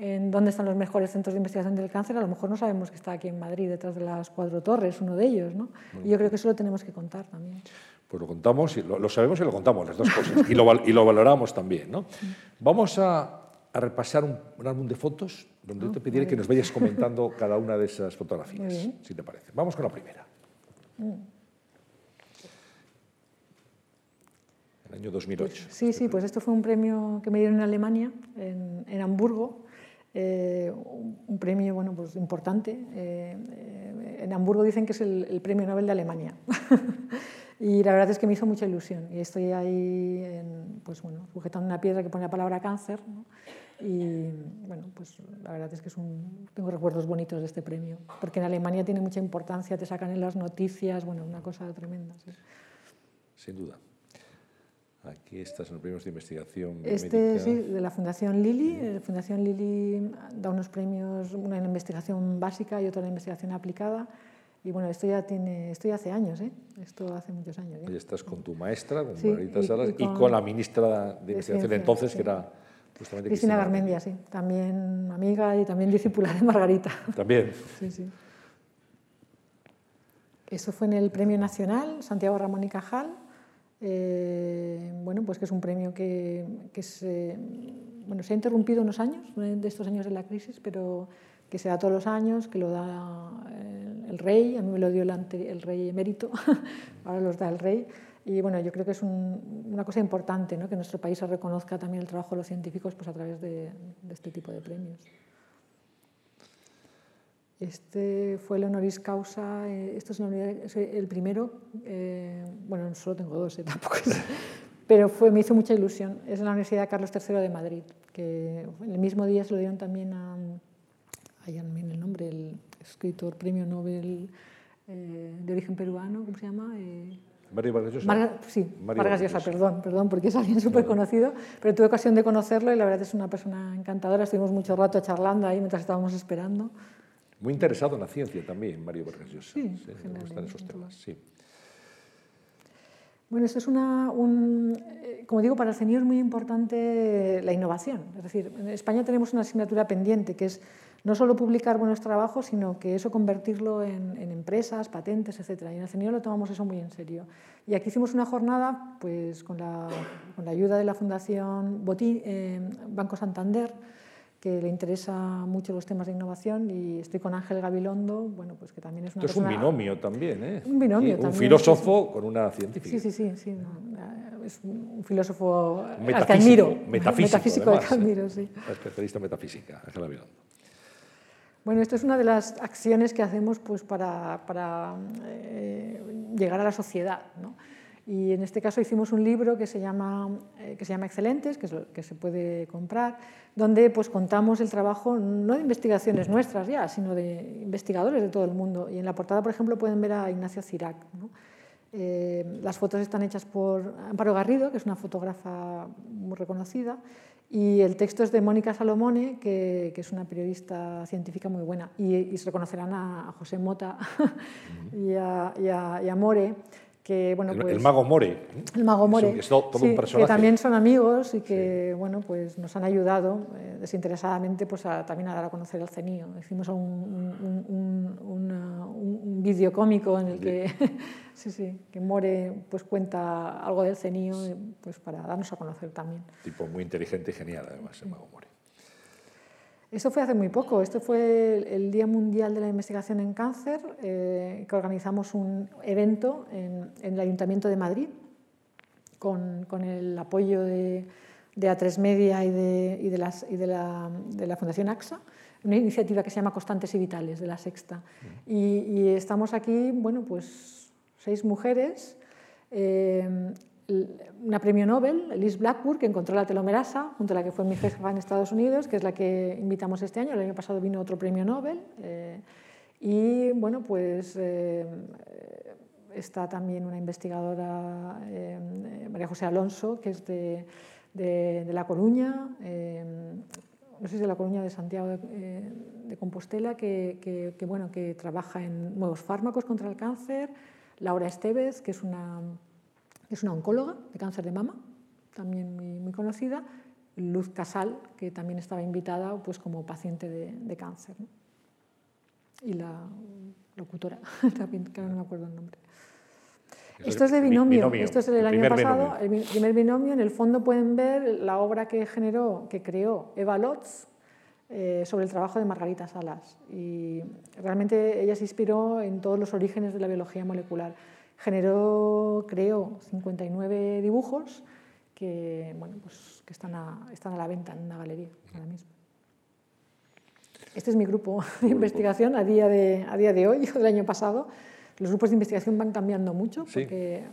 [SPEAKER 2] en dónde están los mejores centros de investigación del cáncer, a lo mejor no sabemos que está aquí en Madrid, detrás de las cuatro torres, uno de ellos. ¿no? Y yo creo que eso lo tenemos que contar también.
[SPEAKER 1] Pues lo contamos, y lo, sabemos y lo contamos, las dos cosas, y lo, y lo valoramos también. ¿no? Vamos a, a repasar un, álbum de fotos donde yo te pediré que nos vayas comentando cada una de esas fotografías, si te parece. Vamos con la primera. Mm. el año 2008.
[SPEAKER 2] Pues, sí, sí, pues esto fue un premio que me dieron en Alemania, en, en Hamburgo, eh, un, premio bueno, pues importante. Eh, eh, en Hamburgo dicen que es el, premio Nobel de Alemania. y la verdad es que me hizo mucha ilusión. Y estoy ahí en, pues, bueno, sujetando una piedra que pone la palabra cáncer. Y bueno, pues la verdad es que es un, tengo recuerdos bonitos de este premio, porque en Alemania tiene mucha importancia, te sacan en las noticias, bueno, una cosa tremenda. Sí.
[SPEAKER 1] Sin duda. Aquí estás en los premios de investigación.
[SPEAKER 2] Este, sí, de la Fundación Lili. La Fundación Lili da unos premios, una en investigación básica y otra en investigación aplicada. Y bueno, esto ya tiene, esto ya hace años, ¿eh? Esto hace muchos años. ¿eh?
[SPEAKER 1] Y estás con tu maestra, con
[SPEAKER 2] Sí,
[SPEAKER 1] Margarita
[SPEAKER 2] y-
[SPEAKER 1] Salas,
[SPEAKER 2] y
[SPEAKER 1] y con,
[SPEAKER 2] con-
[SPEAKER 1] la ministra de,
[SPEAKER 2] de
[SPEAKER 1] Investigación de entonces,
[SPEAKER 2] sí.
[SPEAKER 1] que era justamente
[SPEAKER 2] Cristina Garmendia, sí. También amiga y también discípula de Margarita.
[SPEAKER 1] También.
[SPEAKER 2] Sí, sí. Eso fue en el Premio Nacional Santiago Ramón y Cajal. Eh, bueno, pues que es un premio que, se, bueno, se ha interrumpido unos años, de estos años de la crisis, pero que se da todos los años, que lo da el, el rey, a mí me lo dio el, rey emérito, ahora los da el rey. Y bueno, yo creo que es un- una cosa importante, ¿no? que nuestro país reconozca también el trabajo de los científicos pues, a través de este tipo de premios. Este fue el honoris causa, eh, esto es, es el primero, eh, bueno, solo tengo dos, eh, tampoco es- pero fue, me hizo mucha ilusión. Es en la Universidad Carlos III de Madrid, que el mismo día se lo dieron también a, me viene el nombre, el escritor premio Nobel eh, de origen peruano, ¿cómo se llama? Eh,
[SPEAKER 1] Mario Vargas Llosa.
[SPEAKER 2] Marga- sí,
[SPEAKER 1] Mario
[SPEAKER 2] Vargas Llosa. perdón, perdón, porque es alguien súper conocido, pero tuve ocasión de conocerlo y la verdad es una persona encantadora. Estuvimos mucho rato charlando ahí mientras estábamos esperando.
[SPEAKER 1] Muy interesado en la ciencia también, Mario Vargas Llosa.
[SPEAKER 2] Sí,
[SPEAKER 1] me
[SPEAKER 2] genial,
[SPEAKER 1] gustan esos temas, sí.
[SPEAKER 2] Bueno, esto es una, un, eh, como digo, para el CENIO es muy importante la innovación. Es decir, en España tenemos una asignatura pendiente que es no solo publicar buenos trabajos, sino que eso convertirlo en, en empresas, patentes, etc. Y en el CENIO lo tomamos eso muy en serio. Y aquí hicimos una jornada pues, con, la, con la ayuda de la Fundación Botín, eh, Banco Santander, que le interesa mucho los temas de innovación, y estoy con Ángel Gabilondo, bueno, pues que también es una
[SPEAKER 1] Esto es un binomio también, ¿eh?
[SPEAKER 2] Un binomio
[SPEAKER 1] Sí, Un filósofo con una científica.
[SPEAKER 2] Sí, sí, sí, sí, no, eh, es un filósofo al que
[SPEAKER 1] Metafísico,
[SPEAKER 2] admiro,
[SPEAKER 1] metafísico,
[SPEAKER 2] al
[SPEAKER 1] además,
[SPEAKER 2] que
[SPEAKER 1] ¿eh?
[SPEAKER 2] admiro, sí.
[SPEAKER 1] Especialista en metafísica, Ángela Vilondo.
[SPEAKER 2] Bueno, esto es una de las acciones que hacemos pues, para, para, eh, llegar a la sociedad. ¿no? Y en este caso hicimos un libro que se llama, eh, que se llama Excelentes, que, es lo que se puede comprar, donde pues, contamos el trabajo no de investigaciones nuestras ya, sino de investigadores de todo el mundo. Y en la portada, por ejemplo, pueden ver a Ignacio Cirac. ¿no? Eh, las fotos están hechas por Amparo Garrido, que es una fotógrafa muy reconocida, y el texto es de Mónica Salomone, que, que es una periodista científica muy buena. Y, y se reconocerán a, a José Mota y, a, y, a, y a More, que bueno,
[SPEAKER 1] el,
[SPEAKER 2] pues,
[SPEAKER 1] el mago More.
[SPEAKER 2] el mago More,
[SPEAKER 1] es todo, todo
[SPEAKER 2] sí,
[SPEAKER 1] un personaje.
[SPEAKER 2] que también son amigos y que bueno, pues nos han ayudado eh, desinteresadamente pues a, también a dar a conocer el CENIO. Hicimos un, un, vídeo cómico en el que, sí, sí, que More pues cuenta algo del CENIO y, pues para darnos a conocer también.
[SPEAKER 1] Tipo muy inteligente y genial, además, el mago More.
[SPEAKER 2] Esto fue hace muy poco, esto fue el, el Día Mundial de la Investigación en Cáncer, eh, que organizamos un evento en, en el Ayuntamiento de Madrid con, con el apoyo de, de A3 Media y, de, y, de, las, y de, la, de la Fundación AXA, una iniciativa que se llama Constantes y Vitales, de la Sexta. Y, y estamos aquí, bueno, pues seis mujeres, eh, una premio Nobel, Liz Blackburn, que encontró la telomerasa, junto a la que fue mi jefa en Estados Unidos, que es la que invitamos este año. El año pasado vino otro premio Nobel. eh, y bueno, pues eh, está también una investigadora, eh, María José Alonso, que es de, La Coruña, no sé si de La Coruña de Santiago de, Compostela, que, bueno, que trabaja en nuevos fármacos contra el cáncer. Laura Estevez, que es una, es una oncóloga de cáncer de mama, también muy, muy conocida. Luz Casal, que también estaba invitada pues, como paciente de, de cáncer. ¿no? Y la locutora, también, que no me acuerdo el nombre. Esto es de binomio.
[SPEAKER 1] binomio,
[SPEAKER 2] Esto es del
[SPEAKER 1] el
[SPEAKER 2] año pasado,
[SPEAKER 1] binomio.
[SPEAKER 2] el primer binomio. En el fondo pueden ver la obra que generó, que creó Eva Lotz eh, sobre el trabajo de Margarita Salas. Y realmente ella se inspiró en todos los orígenes de la biología molecular. Generó, creó 59 dibujos que, bueno, pues, que están, a, están a la venta en una galería ahora mismo. Este es mi grupo de investigación a día de, a día de hoy o del año pasado. Los grupos de investigación van cambiando mucho porque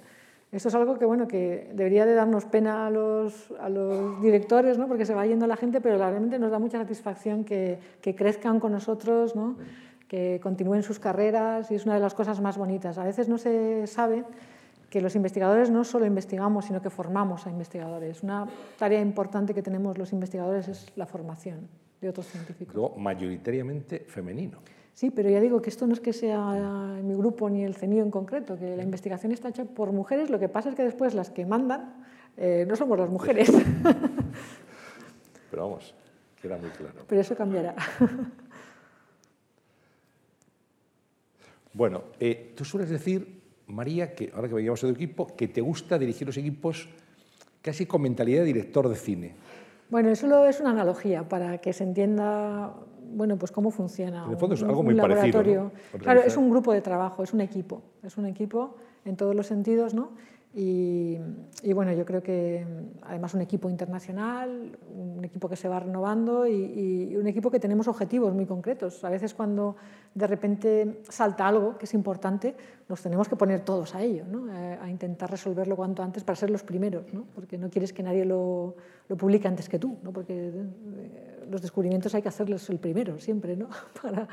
[SPEAKER 2] esto es algo que, bueno, que debería de darnos pena a los, a los directores, ¿no? porque se va yendo la gente, pero realmente nos da mucha satisfacción que, que crezcan con nosotros, ¿no? Que continúen sus carreras y es una de las cosas más bonitas. A veces no se sabe que los investigadores no solo investigamos, sino que formamos a investigadores. Una tarea importante que tenemos los investigadores es la formación de otros científicos.
[SPEAKER 1] Luego, mayoritariamente femenino.
[SPEAKER 2] Sí, pero ya digo que esto no es que sea mi grupo ni el CENIO en concreto, que la investigación está hecha por mujeres, lo que pasa es que después las que mandan eh, no somos las mujeres.
[SPEAKER 1] Pero vamos, queda muy claro.
[SPEAKER 2] Pero eso cambiará.
[SPEAKER 1] Bueno, eh, tú sueles decir, María, que ahora que veíamos a tu equipo, que te gusta dirigir los equipos casi con mentalidad de director de cine.
[SPEAKER 2] Bueno, eso es una analogía para que se entienda bueno, pues cómo funciona.
[SPEAKER 1] En el fondo es algo muy parecido.
[SPEAKER 2] Claro, es un grupo de trabajo, es un equipo, es un equipo en todos los sentidos, ¿no? Y, bueno, yo creo que además un equipo internacional, un equipo que se va renovando y, un equipo que tenemos objetivos muy concretos. A veces cuando de repente salta algo que es importante, nos tenemos que poner todos a ello, ¿no? a, intentar resolverlo cuanto antes para ser los primeros, ¿no? porque no quieres que nadie lo, lo publique antes que tú, ¿no? porque eh, los descubrimientos hay que hacerlos el primero siempre para,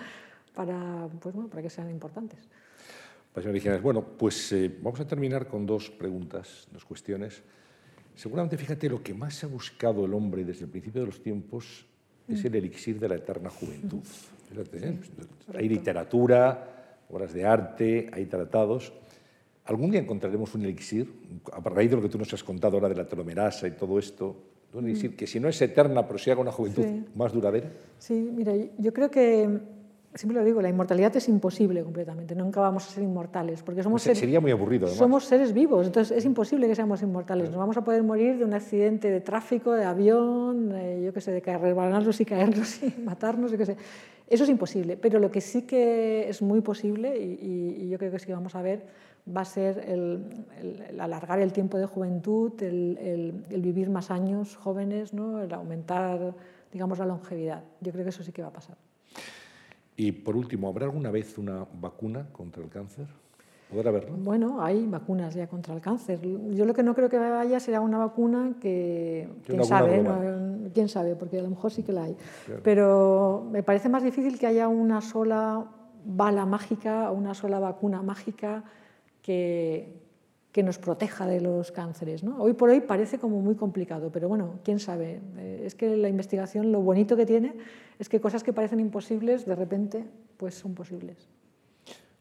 [SPEAKER 2] para, pues, bueno, para que sean importantes.
[SPEAKER 1] Bueno, pues eh, vamos a terminar con dos preguntas, dos cuestiones. Seguramente, fíjate, lo que más ha buscado el hombre desde el principio de los tiempos es el elixir de la eterna juventud. Fíjate, ¿eh? hay literatura, obras de arte, hay tratados. ¿Algún día encontraremos un elixir, a raíz de lo que tú nos has contado ahora de la telomerasa y todo esto, un elixir que si no es eterna, pero si haga una juventud más duradera?
[SPEAKER 2] Sí, mira, yo creo que siempre lo digo, la inmortalidad es imposible completamente, nunca vamos a ser inmortales, porque somos
[SPEAKER 1] seres, sería muy aburrido.
[SPEAKER 2] Somos seres vivos, entonces es imposible que seamos inmortales. Nos vamos a poder morir de un accidente de tráfico, de avión, yo qué sé, de resbalarnos y caernos y matarnos, yo qué sé. Eso es imposible, pero lo que sí que es muy posible y, yo creo que sí que vamos a ver va a ser el, alargar el tiempo de juventud, el, vivir más años jóvenes, ¿no? el aumentar, digamos, la longevidad. Yo creo que eso sí que va a pasar.
[SPEAKER 1] Y por último, ¿habrá alguna vez una vacuna contra el cáncer? ¿Podrá haberlo?
[SPEAKER 2] Bueno, hay vacunas ya contra el cáncer. Yo lo que no creo que haya será una vacuna que, quién sabe, quién sabe, porque a lo mejor sí que la hay. Pero me parece más difícil que haya una sola bala mágica o una sola vacuna mágica que, que nos proteja de los cánceres. ¿no? Hoy por hoy parece como muy complicado, pero bueno, quién sabe. Eh, es que la investigación lo bonito que tiene es que cosas que parecen imposibles de repente pues son posibles.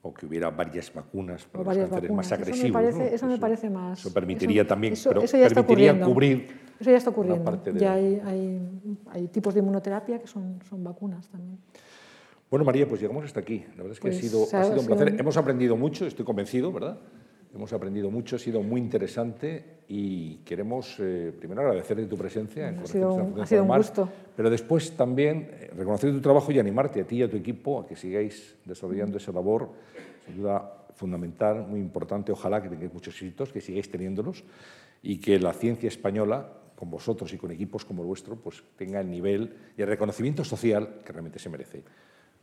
[SPEAKER 1] O que hubiera varias vacunas para los cánceres más agresivos. Eso
[SPEAKER 2] me parece, eso me parece más.
[SPEAKER 1] Eso permitiría también, pero permitiría cubrir.
[SPEAKER 2] Eso ya está ocurriendo. Ya hay, hay, hay, tipos de inmunoterapia que son, son vacunas también.
[SPEAKER 1] Bueno, María, pues llegamos hasta aquí. La verdad es que ha, pues sido, ha sido un placer. Hemos aprendido mucho, estoy convencido, ¿verdad? Hemos aprendido mucho, ha sido muy interesante y queremos eh, primero agradecerle tu presencia en
[SPEAKER 2] ha sido, ha sido un gusto.
[SPEAKER 1] pero después también eh, reconocer tu trabajo y animarte a ti y a tu equipo a que sigáis desarrollando esa labor, sin duda fundamental, muy importante. Ojalá que tengáis muchos éxitos, que sigáis teniéndolos y que la ciencia española, con vosotros y con equipos como el vuestro, pues tenga el nivel y el reconocimiento social que realmente se merece.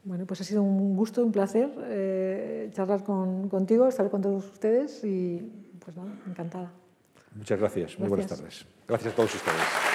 [SPEAKER 2] Bueno, pues ha sido un gusto, un placer eh, charlar con, contigo, estar con todos ustedes y pues nada, encantada.
[SPEAKER 1] Muchas gracias. Muy buenas tardes. Gracias a todos ustedes.